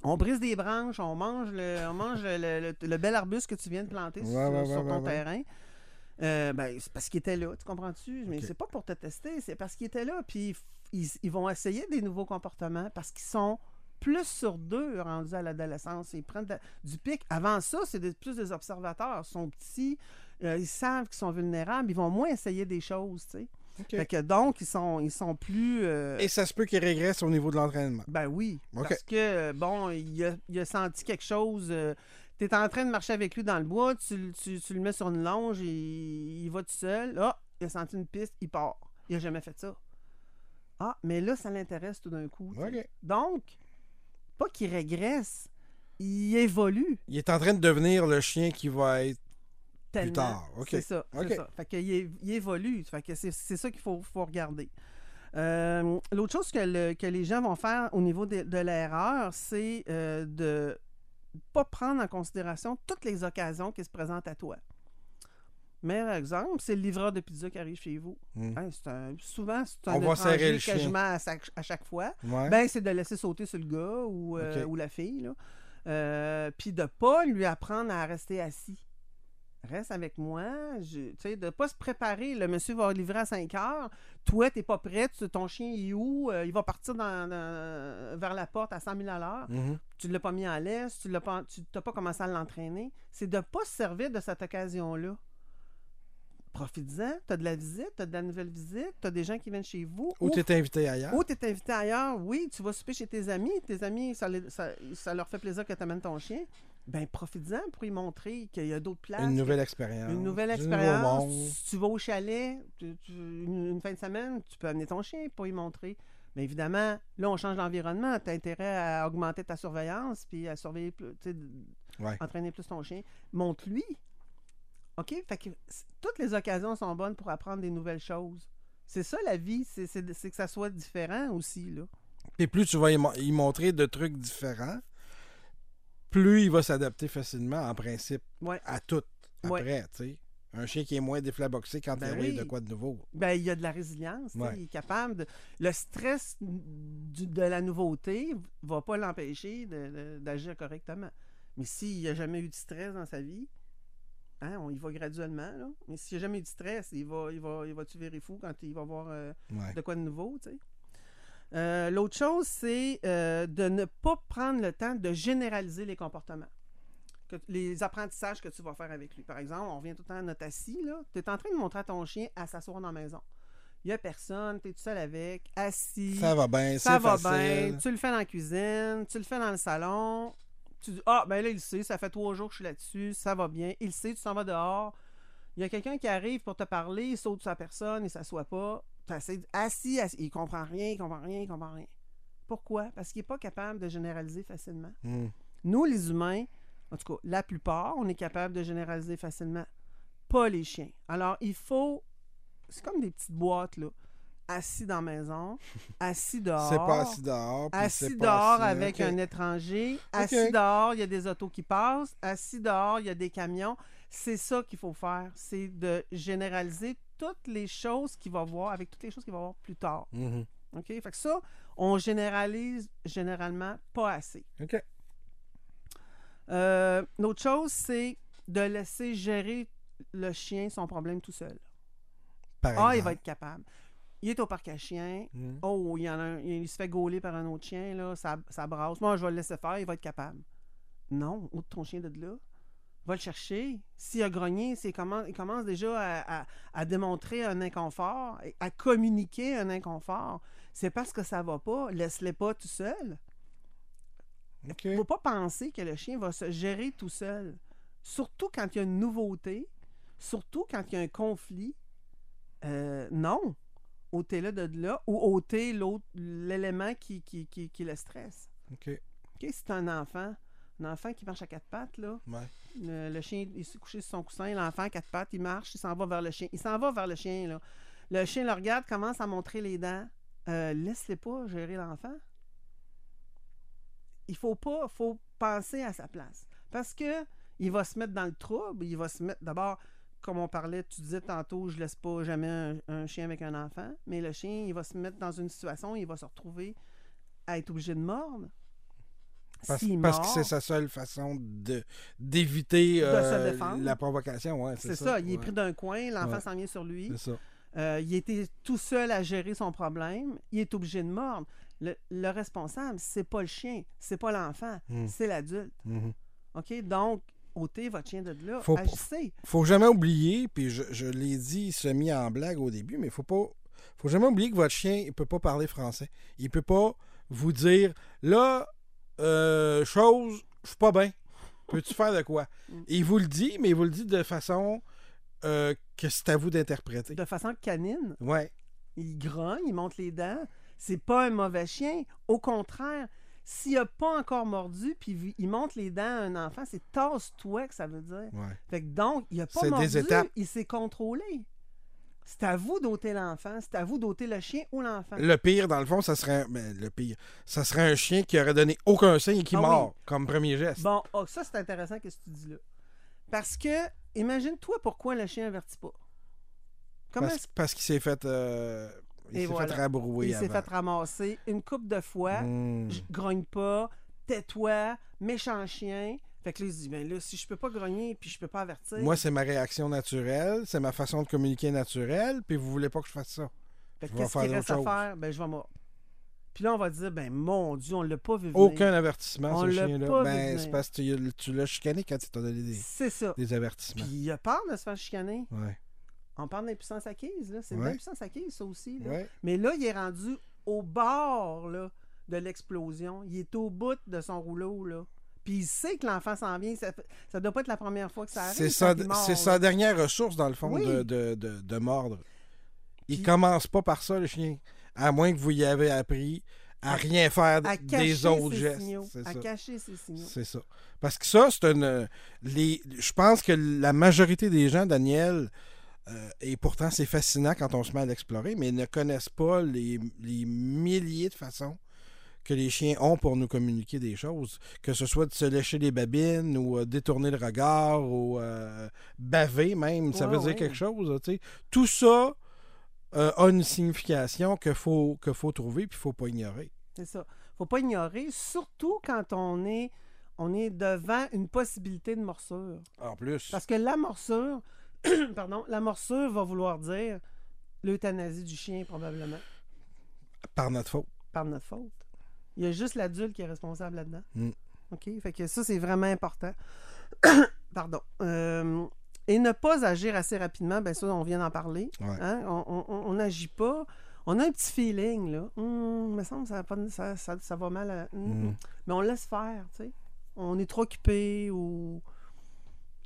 on brise des branches, on mange le, on mange le, le- le bel arbuste que tu viens de planter Ouais, sur, ouais, sur ouais, ton terrain. Euh, ben, c'est parce qu'il était là, tu comprends-tu? Mais c'est pas pour te tester, c'est parce qu'il était là. Puis ils, ils vont essayer des nouveaux comportements parce qu'ils sont plus sur deux rendus à l'adolescence. Ils prennent de- du pic. Avant ça, c'est plus des observateurs. Ils sont petits, euh, ils savent qu'ils sont vulnérables, ils vont moins essayer des choses, tu sais. Fait que donc, ils sont, ils sont plus... euh, Et ça se peut qu'il régresse au niveau de l'entraînement. ben oui. Parce que, bon, il a, il a senti quelque chose. Tu es en train de marcher avec lui dans le bois, tu, le- tu- tu le mets sur une longe, il, il va tout seul. Ah, il a senti une piste, il part. Il a jamais fait ça. Ah, mais là, ça l'intéresse tout d'un coup. Donc, pas qu'il régresse, il évolue Il est en train de devenir le chien qui va être. tellement. tard. C'est ça, ça. Fait qu'il il évolue. Fait que c'est c'est ça qu'il faut, faut regarder. Euh, L'autre chose que, le- que les gens vont faire au niveau de, de l'erreur, c'est euh, de pas prendre en considération toutes les occasions qui se présentent à toi. Meilleur exemple, c'est le livreur de pizza qui arrive chez vous. Hmm. Hein, c'est un- souvent, c'est un On étranger quasiment à, chaque- à chaque fois. Ouais. Ben, c'est de laisser sauter sur le gars ou, euh, ou la fille, là. Euh, Puis de pas lui apprendre à rester assis. Reste avec moi. Je, tu sais, de pas se préparer. Le monsieur va livrer à 5 heures. Toi, t'es pas prêt. Tu- ton chien est où? Euh, il va partir dans- dans- vers la porte à 100 000 à l'heure. Mhm. Tu l'as pas mis en laisse. Tu l'as pas, tu t'as pas commencé à l'entraîner. C'est de pas se servir de cette occasion-là profite-en. Tu as de la visite, tu as de la nouvelle visite, tu as des gens qui viennent chez vous. Ou tu es invité ailleurs. Ou tu es invité ailleurs, oui, tu vas souper chez tes amis. Tes amis, ça, les- ça- ça leur fait plaisir que tu amènes ton chien. Ben, profite-en pour y montrer qu'il y a d'autres places. Une nouvelle expérience. une nouvelle expérience. Si tu vas au chalet, tu- tu- une, une fin de semaine, tu peux amener ton chien pour y montrer. Mais évidemment, là, on change d'environnement. Tu as intérêt à augmenter ta surveillance puis à surveiller plus, tu sais, Ouais. entraîner plus ton chien. Montre-lui. OK? Fait que toutes les occasions sont bonnes pour apprendre des nouvelles choses. C'est ça la vie, c'est que ça soit différent aussi. Là. Et plus tu vas y montrer de trucs différents, plus il va s'adapter facilement, en principe, Ouais. à tout. Ouais. Après, tu sais. Un chien qui est moins déflaboxé quand Ben il arrive oui. de quoi de nouveau. Ben, il y a de la résilience. Ouais. Il est capable de. Le stress du- de la nouveauté va pas l'empêcher d'agir correctement. Mais s'il n'a jamais eu de stress dans sa vie, hein, on y va graduellement. Là. Mais s'il n'a jamais eu de stress, il va, il va, il va fou quand il va voir euh, Ouais. de quoi de nouveau, tu sais? Euh, L'autre chose, c'est euh, de ne pas prendre le temps de généraliser les comportements. Que- les apprentissages que tu vas faire avec lui. Par exemple, on revient tout le temps à notre assis, là. Tu es en train de montrer à ton chien à s'asseoir dans la maison. Il n'y a personne, tu es tout seul avec, assis. Ça va bien, Ça va bien. Tu le fais dans la cuisine, tu le fais dans le salon. Tu dis Ah, ben là, il sait, ça fait trois jours que je suis là-dessus, ça va bien. Il sait, tu s'en vas dehors. Il y a quelqu'un qui arrive pour te parler, il saute la personne, il s'assoit pas. Assis, assis, il comprend rien, il comprend rien, il comprend rien. Pourquoi? Parce qu'il n'est pas capable de généraliser facilement. Hmm. Nous, les humains, en tout cas, la plupart, on est capable de généraliser facilement. Pas les chiens. Alors, il faut. C'est comme des petites boîtes, là. Assis dans la maison, assis dehors. C'est pas assis dehors. Assis pas dehors assis- avec un étranger. Assis dehors, il y a des autos qui passent. Assis dehors, il y a des camions. C'est ça qu'il faut faire. C'est de généraliser toutes les choses qu'il va voir, avec toutes les choses qu'il va voir plus tard. Mhm. OK? Fait que ça, on généralise généralement pas assez. OK. Euh, L'autre chose, c'est de laisser gérer le chien son problème tout seul. Par Ah, il va être capable. Il est au parc à chiens. Mhm. Oh, il, y en a un- il se fait gauler par un autre chien, là, ça, ça brasse. Moi, je vais le laisser faire, il va être capable. Non, ôte ton chien de là? Va le chercher. S'il a grogné, s'il commence, il commence déjà à, à- à démontrer un inconfort, à communiquer un inconfort. C'est parce que ça va pas. Laisse-le pas tout seul. Il ne faut pas penser que le chien va se gérer tout seul. Surtout quand il y a une nouveauté, surtout quand il y a un conflit. Euh, non. ôtez-le de là ou ôtez l'autre- l'élément qui, qui, qui, qui le stresse. OK. OK? C'est un enfant. Un enfant qui marche à quatre pattes, là. Ouais. Le, le chien, il s'est couché sur son coussin. L'enfant à quatre pattes, il marche, il s'en va vers le chien. Il s'en va vers le chien, là. Le chien le regarde, commence à montrer les dents. Euh, Laisse-les pas gérer l'enfant. Il faut pas, faut penser à sa place. Parce que il va se mettre dans le trouble. Il va se mettre, d'abord, comme on parlait, tu disais tantôt, je laisse pas jamais un, un chien avec un enfant. Mais le chien, il va se mettre dans une situation, il va se retrouver à être obligé de mordre. Parce, que c'est sa seule façon de d'éviter euh, la provocation. Ouais, c'est ça. ça, il est ouais. pris d'un coin, l'enfant Ouais. s'en vient sur lui. Ça. Euh, il était tout seul à gérer son problème. Il est obligé de mordre. Le, le responsable, c'est pas le chien, c'est pas l'enfant, Mm. c'est l'adulte. Mhm. OK? Donc, ôtez votre chien de là. Faut Agissez. faut jamais oublier, puis je, je l'ai dit semi en blague au début, mais faut pas. Faut jamais oublier que votre chien, il peut pas parler français. Il peut pas vous dire là, euh, chose, je suis pas bien. Peux-tu faire de quoi? Mm. Il vous le dit, mais il vous le dit de façon euh, que c'est à vous d'interpréter. De façon canine, Ouais. il grogne, il monte les dents. C'est pas un mauvais chien. Au contraire, s'il a pas encore mordu, puis il monte les dents à un enfant, c'est tasse-toi que ça veut dire. Ouais. Fait que donc, il a pas C'est des mordu, étapes. il s'est contrôlé. C'est à vous d'ôter l'enfant, c'est à vous d'ôter le chien ou l'enfant. Le pire, dans le fond, ça serait. ben, le pire. Ça serait un chien qui aurait donné aucun signe et qui Ah oui. mord comme premier geste. Bon, oh, ça c'est intéressant que tu dis là. Parce que, imagine-toi pourquoi le chien avertit pas. Comment parce parce qu'il s'est fait. euh, il s'est voilà. fait rabrouer. qu'il s'est fait ramasser une coupe de fois, Hmm. je grogne pas, tais-toi, méchant chien. Fait que là, il se dit, ben là, si je peux pas grogner puis je peux pas avertir, Moi, c'est ma réaction naturelle, c'est ma façon de communiquer naturelle, puis vous voulez pas que je fasse ça. fait que qu'est-ce qu'il reste à faire? Ben, je vais mordre. Puis là, on va dire, ben mon Dieu, on l'a pas vu venir. Aucun avertissement, On ce chien-là. Ben, c'est parce que tu, tu l'as chicané quand il t'a donné des, C'est ça. des avertissements. Puis il a peur de se faire chicaner. Ouais. On parle d'impuissance acquise, là. C'est de Ouais. l'impuissance acquise, ça aussi. Là. Ouais. Mais là, il est rendu au bord là, de l'explosion. Il est au bout de son rouleau, là. Puis il sait que l'enfant s'en vient. Ça, ça doit pas être la première fois que ça arrive. C'est sa, c'est sa dernière ressource, dans le fond, Oui. de, de, de, de mordre. Il Puis- commence pas par ça, le chien. À moins que vous y avez appris à rien faire À des autres gestes. signaux. À ça. cacher ses signaux. C'est ça. Parce que ça, c'est une. Les, je pense que la majorité des gens, Daniel, euh, et pourtant c'est fascinant quand on se met à l'explorer, mais ne connaissent pas les, les milliers de façons que les chiens ont pour nous communiquer des choses. Que ce soit de se lécher les babines ou euh, détourner le regard ou euh, baver même, ça Ouais, veut dire ouais. quelque chose. Tout ça euh, a une signification qu'il faut, que faut trouver puis il faut pas ignorer. C'est ça. faut pas ignorer, surtout quand on est, on est devant une possibilité de morsure. En plus. Parce que la morsure, pardon, la morsure va vouloir dire l'euthanasie du chien, probablement, Par notre faute. par notre faute. Il y a juste l'adulte qui est responsable là-dedans. Mm. OK? Fait que ça, c'est vraiment important. Pardon. Euh, et ne pas agir assez rapidement, bien ça, on vient d'en parler. Ouais. Hein? On n'agit pas. On a un petit feeling, là. Hum, il me semble que ça, va pas- ça, ça- ça va mal. à- hum, Mm. hum. Mais on laisse faire, tu sais. On est trop occupé ou...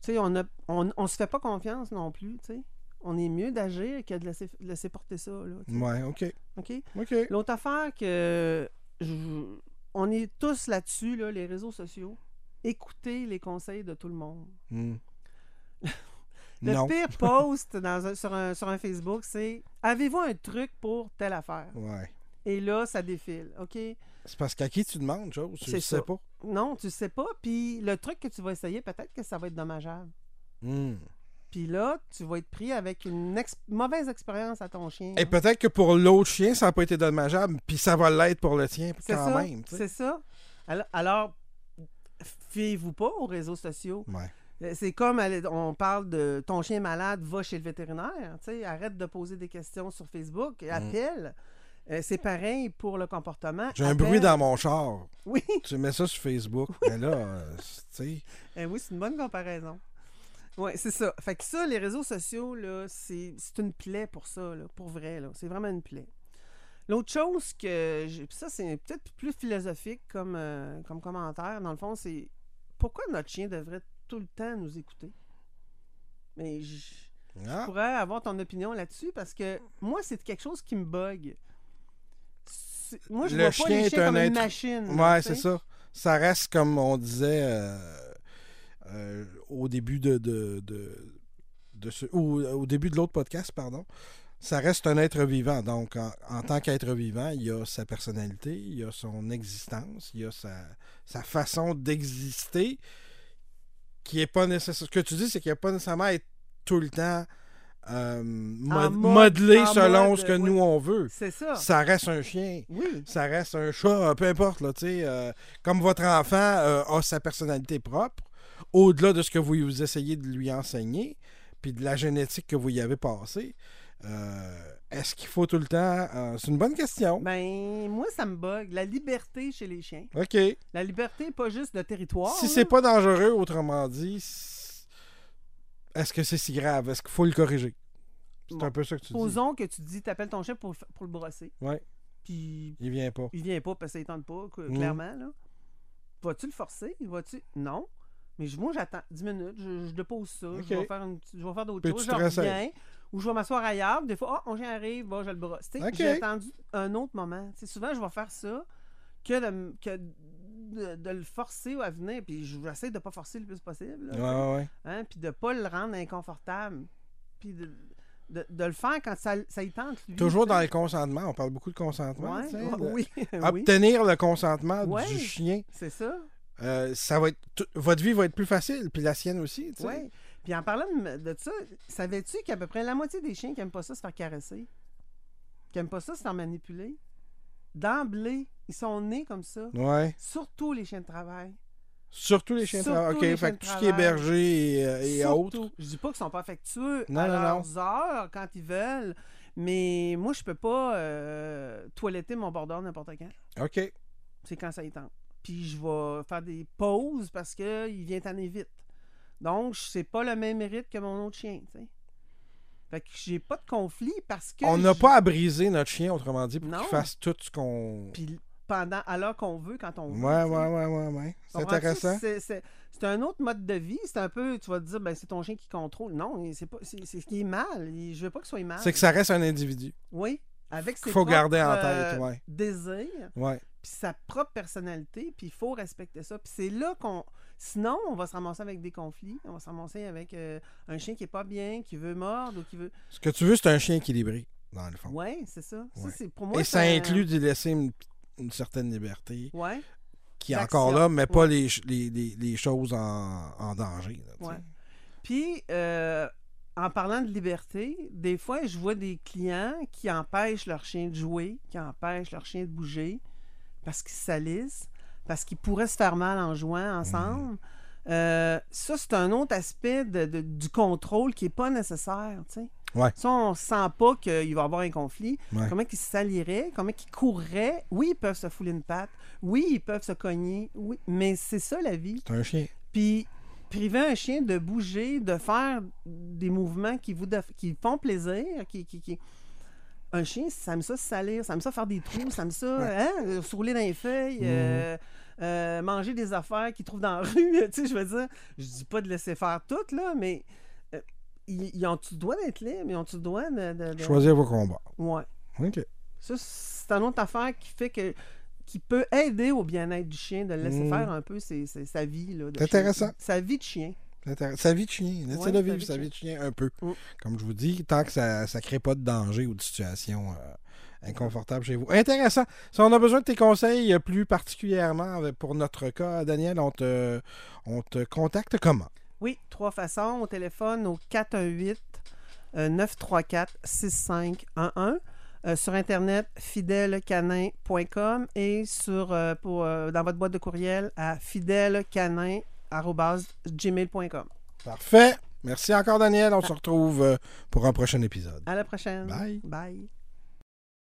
Tu sais, on, a, on, on se fait pas confiance non plus, tu sais. On est mieux d'agir que de laisser, de laisser porter ça, là. Ouais, OK. OK? OK. L'autre affaire que je- on est tous là-dessus, là, les réseaux sociaux. Écoutez les conseils de tout le monde. Hmm. Le non. pire post dans un- sur, un, sur un Facebook, c'est Avez-vous un truc pour telle affaire? Ouais. Et là, ça défile. OK? C'est parce qu'à qui tu demandes, chose, tu le sais pas? Non, tu sais pas. Puis le truc que tu vas essayer, peut-être que ça va être dommageable. Hmm. Puis là, tu vas être pris avec une ex- mauvaise expérience à ton chien. Et hein. peut-être que pour l'autre chien, ça n'a pas été dommageable, puis ça va l'être pour le tien C'est quand ça. même. C'est ça. Alors, alors fiez-vous pas aux réseaux sociaux. Ouais. Euh, C'est comme on parle de ton chien malade, va chez le vétérinaire. tu sais, Arrête de poser des questions sur Facebook. Mm. Appelle. Euh, c'est pareil pour le comportement. J'ai un bruit dans mon char. Oui, Tu mets ça sur Facebook. Mais là, euh, tu sais. Eh oui, c'est une bonne comparaison. Oui, c'est ça. Fait que ça, les réseaux sociaux, là, c'est c'est une plaie pour ça, là, pour vrai. là. C'est vraiment une plaie. L'autre chose que. j'ai- Ça, c'est peut-être plus philosophique comme, euh, comme commentaire. Dans le fond, c'est pourquoi notre chien devrait tout le temps nous écouter? Mais je Ah, pourrais avoir ton opinion là-dessus parce que moi, c'est quelque chose qui me bug. C'est- Moi, je Le vois pas chien les est un une être- machine. ouais, c'est ça. Ça reste comme on disait euh, au début de, de, de, de ce, ou au début de l'autre podcast, pardon. Ça reste un être vivant. Donc, en, en tant qu'être vivant, il y a sa personnalité, il y a son existence, il y a sa, sa façon d'exister qui est pas nécessaire. Ce que tu dis, c'est qu'il n'y a pas nécessairement à être tout le temps euh, mod- mode- modelé selon mode, ce que nous on veut. C'est ça. Ça reste un chien Oui. ça reste un chat, peu importe, là, tu sais. euh, comme votre enfant euh, a sa personnalité propre, au-delà de ce que vous vous essayez de lui enseigner, puis de la génétique que vous y avez passée, euh, est-ce qu'il faut tout le temps... euh, c'est une bonne question. Ben, moi, ça me bug. La liberté chez les chiens. OK. La liberté, pas juste de territoire. Si c'est pas dangereux, autrement dit, est-ce que c'est si grave? Est-ce qu'il faut le corriger? C'est Bon. un peu ça que tu dis. Supposons que tu dis, t'appelles ton chien pour, pour le brosser. Ouais. Puis Il vient pas. il vient pas parce qu'il tente pas, Mm. clairement. Là. Vas-tu le forcer? Vas-tu? Non. Mais moi, j'attends 10 minutes, je, je dépose ça, je vais faire, une je vais faire d'autres choses, je reviens, ou je vais m'asseoir ailleurs, des fois, ah, mon chien arrive, bon, je le brosse. Tu sais, Ok. J'ai attendu un autre moment. Tu sais, souvent, je vais faire ça que de, que de, de le forcer à venir, puis je- j'essaie de pas forcer le plus possible. là, Ouais, ouais, hein, puis de pas le rendre inconfortable, puis de, de, de le faire quand ça, ça y tente, lui. Toujours dans le consentement. On parle beaucoup de consentement. Ouais, oui, oui, Obtenir le consentement du chien. c'est ça. Euh, ça va être tout- votre vie va être plus facile, puis la sienne aussi. tu sais. Oui. Puis en parlant de, ça, savais-tu qu'à peu près la moitié des chiens qui n'aiment pas ça se faire caresser, qui n'aiment pas ça se faire manipuler, d'emblée, ils sont nés comme ça. Ouais. Surtout les chiens de travail. Surtout les chiens de travail. OK, fait que tout ce qui est berger et, euh, et autres. Je dis pas qu'ils sont pas affectueux Non, à non, non. leurs heures quand ils veulent, mais moi je peux pas euh, toiletter mon border n'importe quand. OK. C'est quand ça y tente. Puis je vais faire des pauses parce qu'il vient tanner vite. Donc, c'est pas le même mérite que mon autre chien, tu sais. Fait que j'ai pas de conflit parce que. On n'a pas à briser notre chien, autrement dit, pour qu'il fasse tout ce qu'on. Puis pendant, alors qu'on veut, quand on veut. Ouais, ouais, ouais, ouais, ouais. C'est intéressant. C'est- un autre mode de vie. C'est un peu, tu vas te dire, ben, c'est ton chien qui contrôle. Non, c'est pas, c'est c'est ce qui est mal. Je veux pas qu'il soit mal. C'est que ça reste un individu. Oui, avec ses faut garder en tête, euh, ouais. désirs, Ouais. Puis sa propre personnalité, puis il faut respecter ça. Puis c'est là qu'on... Sinon, on va se ramasser avec des conflits. On va se ramasser avec euh, un chien qui est pas bien, qui veut mordre ou qui veut... Ce que tu veux, c'est un chien équilibré, dans le fond. Ouais, c'est ça. Ça, Ouais. pour moi... Et ça inclut d'y laisser une, une certaine liberté Ouais, qui est encore là, mais pas Ouais. les, les, les- les choses en, en danger. là. Puis, euh, en parlant de liberté, des fois, je vois des clients qui empêchent leur chien de jouer, qui empêchent leur chien de bouger parce qu'ils salissent, parce qu'ils pourraient se faire mal en jouant ensemble. Euh, ça, c'est un autre aspect de- de- du contrôle qui n'est pas nécessaire. tu sais. Ouais. Ça, on ne sent pas qu'il va y avoir un conflit. Ouais. Comment ils saliraient, comment ils courraient. Oui, ils peuvent se fouler une patte. Oui, ils peuvent se cogner. Oui, mais c'est ça la vie. C'est un chien. Puis priver un chien de bouger, de faire des mouvements qui vous qui font plaisir, qui, qui, qui- Un chien, ça aime ça se salir, ça aime ça faire des trous, ça aime ça hein, se rouler dans les feuilles, euh, euh, manger des affaires qu'il trouve dans la rue. tu sais, je veux dire, je dis pas de laisser faire tout, là, mais euh, ils, ils ont-tu le droit d'être libres? Ils ont-tu le droit de... de- de- Choisir vos combats. Ouais. OK. Ça, c'est une autre affaire qui fait que qui peut aider au bien-être du chien de le laisser Mm. faire un peu ses- ses- sa vie. là, de C'est chien. intéressant. Sa vie de chien. Sa vie de chien. Laissez-le Ouais, vivre vie de chien. vie de chien un peu. Mm. Comme je vous dis, tant que ça ne crée pas de danger ou de situation euh, inconfortable chez vous. Intéressant. Si on a besoin de tes conseils euh, plus particulièrement avec- pour notre cas, Daniel, on te, on te contacte comment? Oui, trois façons. Au téléphone au 418 euh, 934 6511. Euh, sur Internet, fidèlecanin.com et sur, euh, pour, euh, dans votre boîte de courriel à Parfait. Merci encore, Daniel. On se retrouve euh, pour un prochain épisode. À la prochaine. Bye. Bye.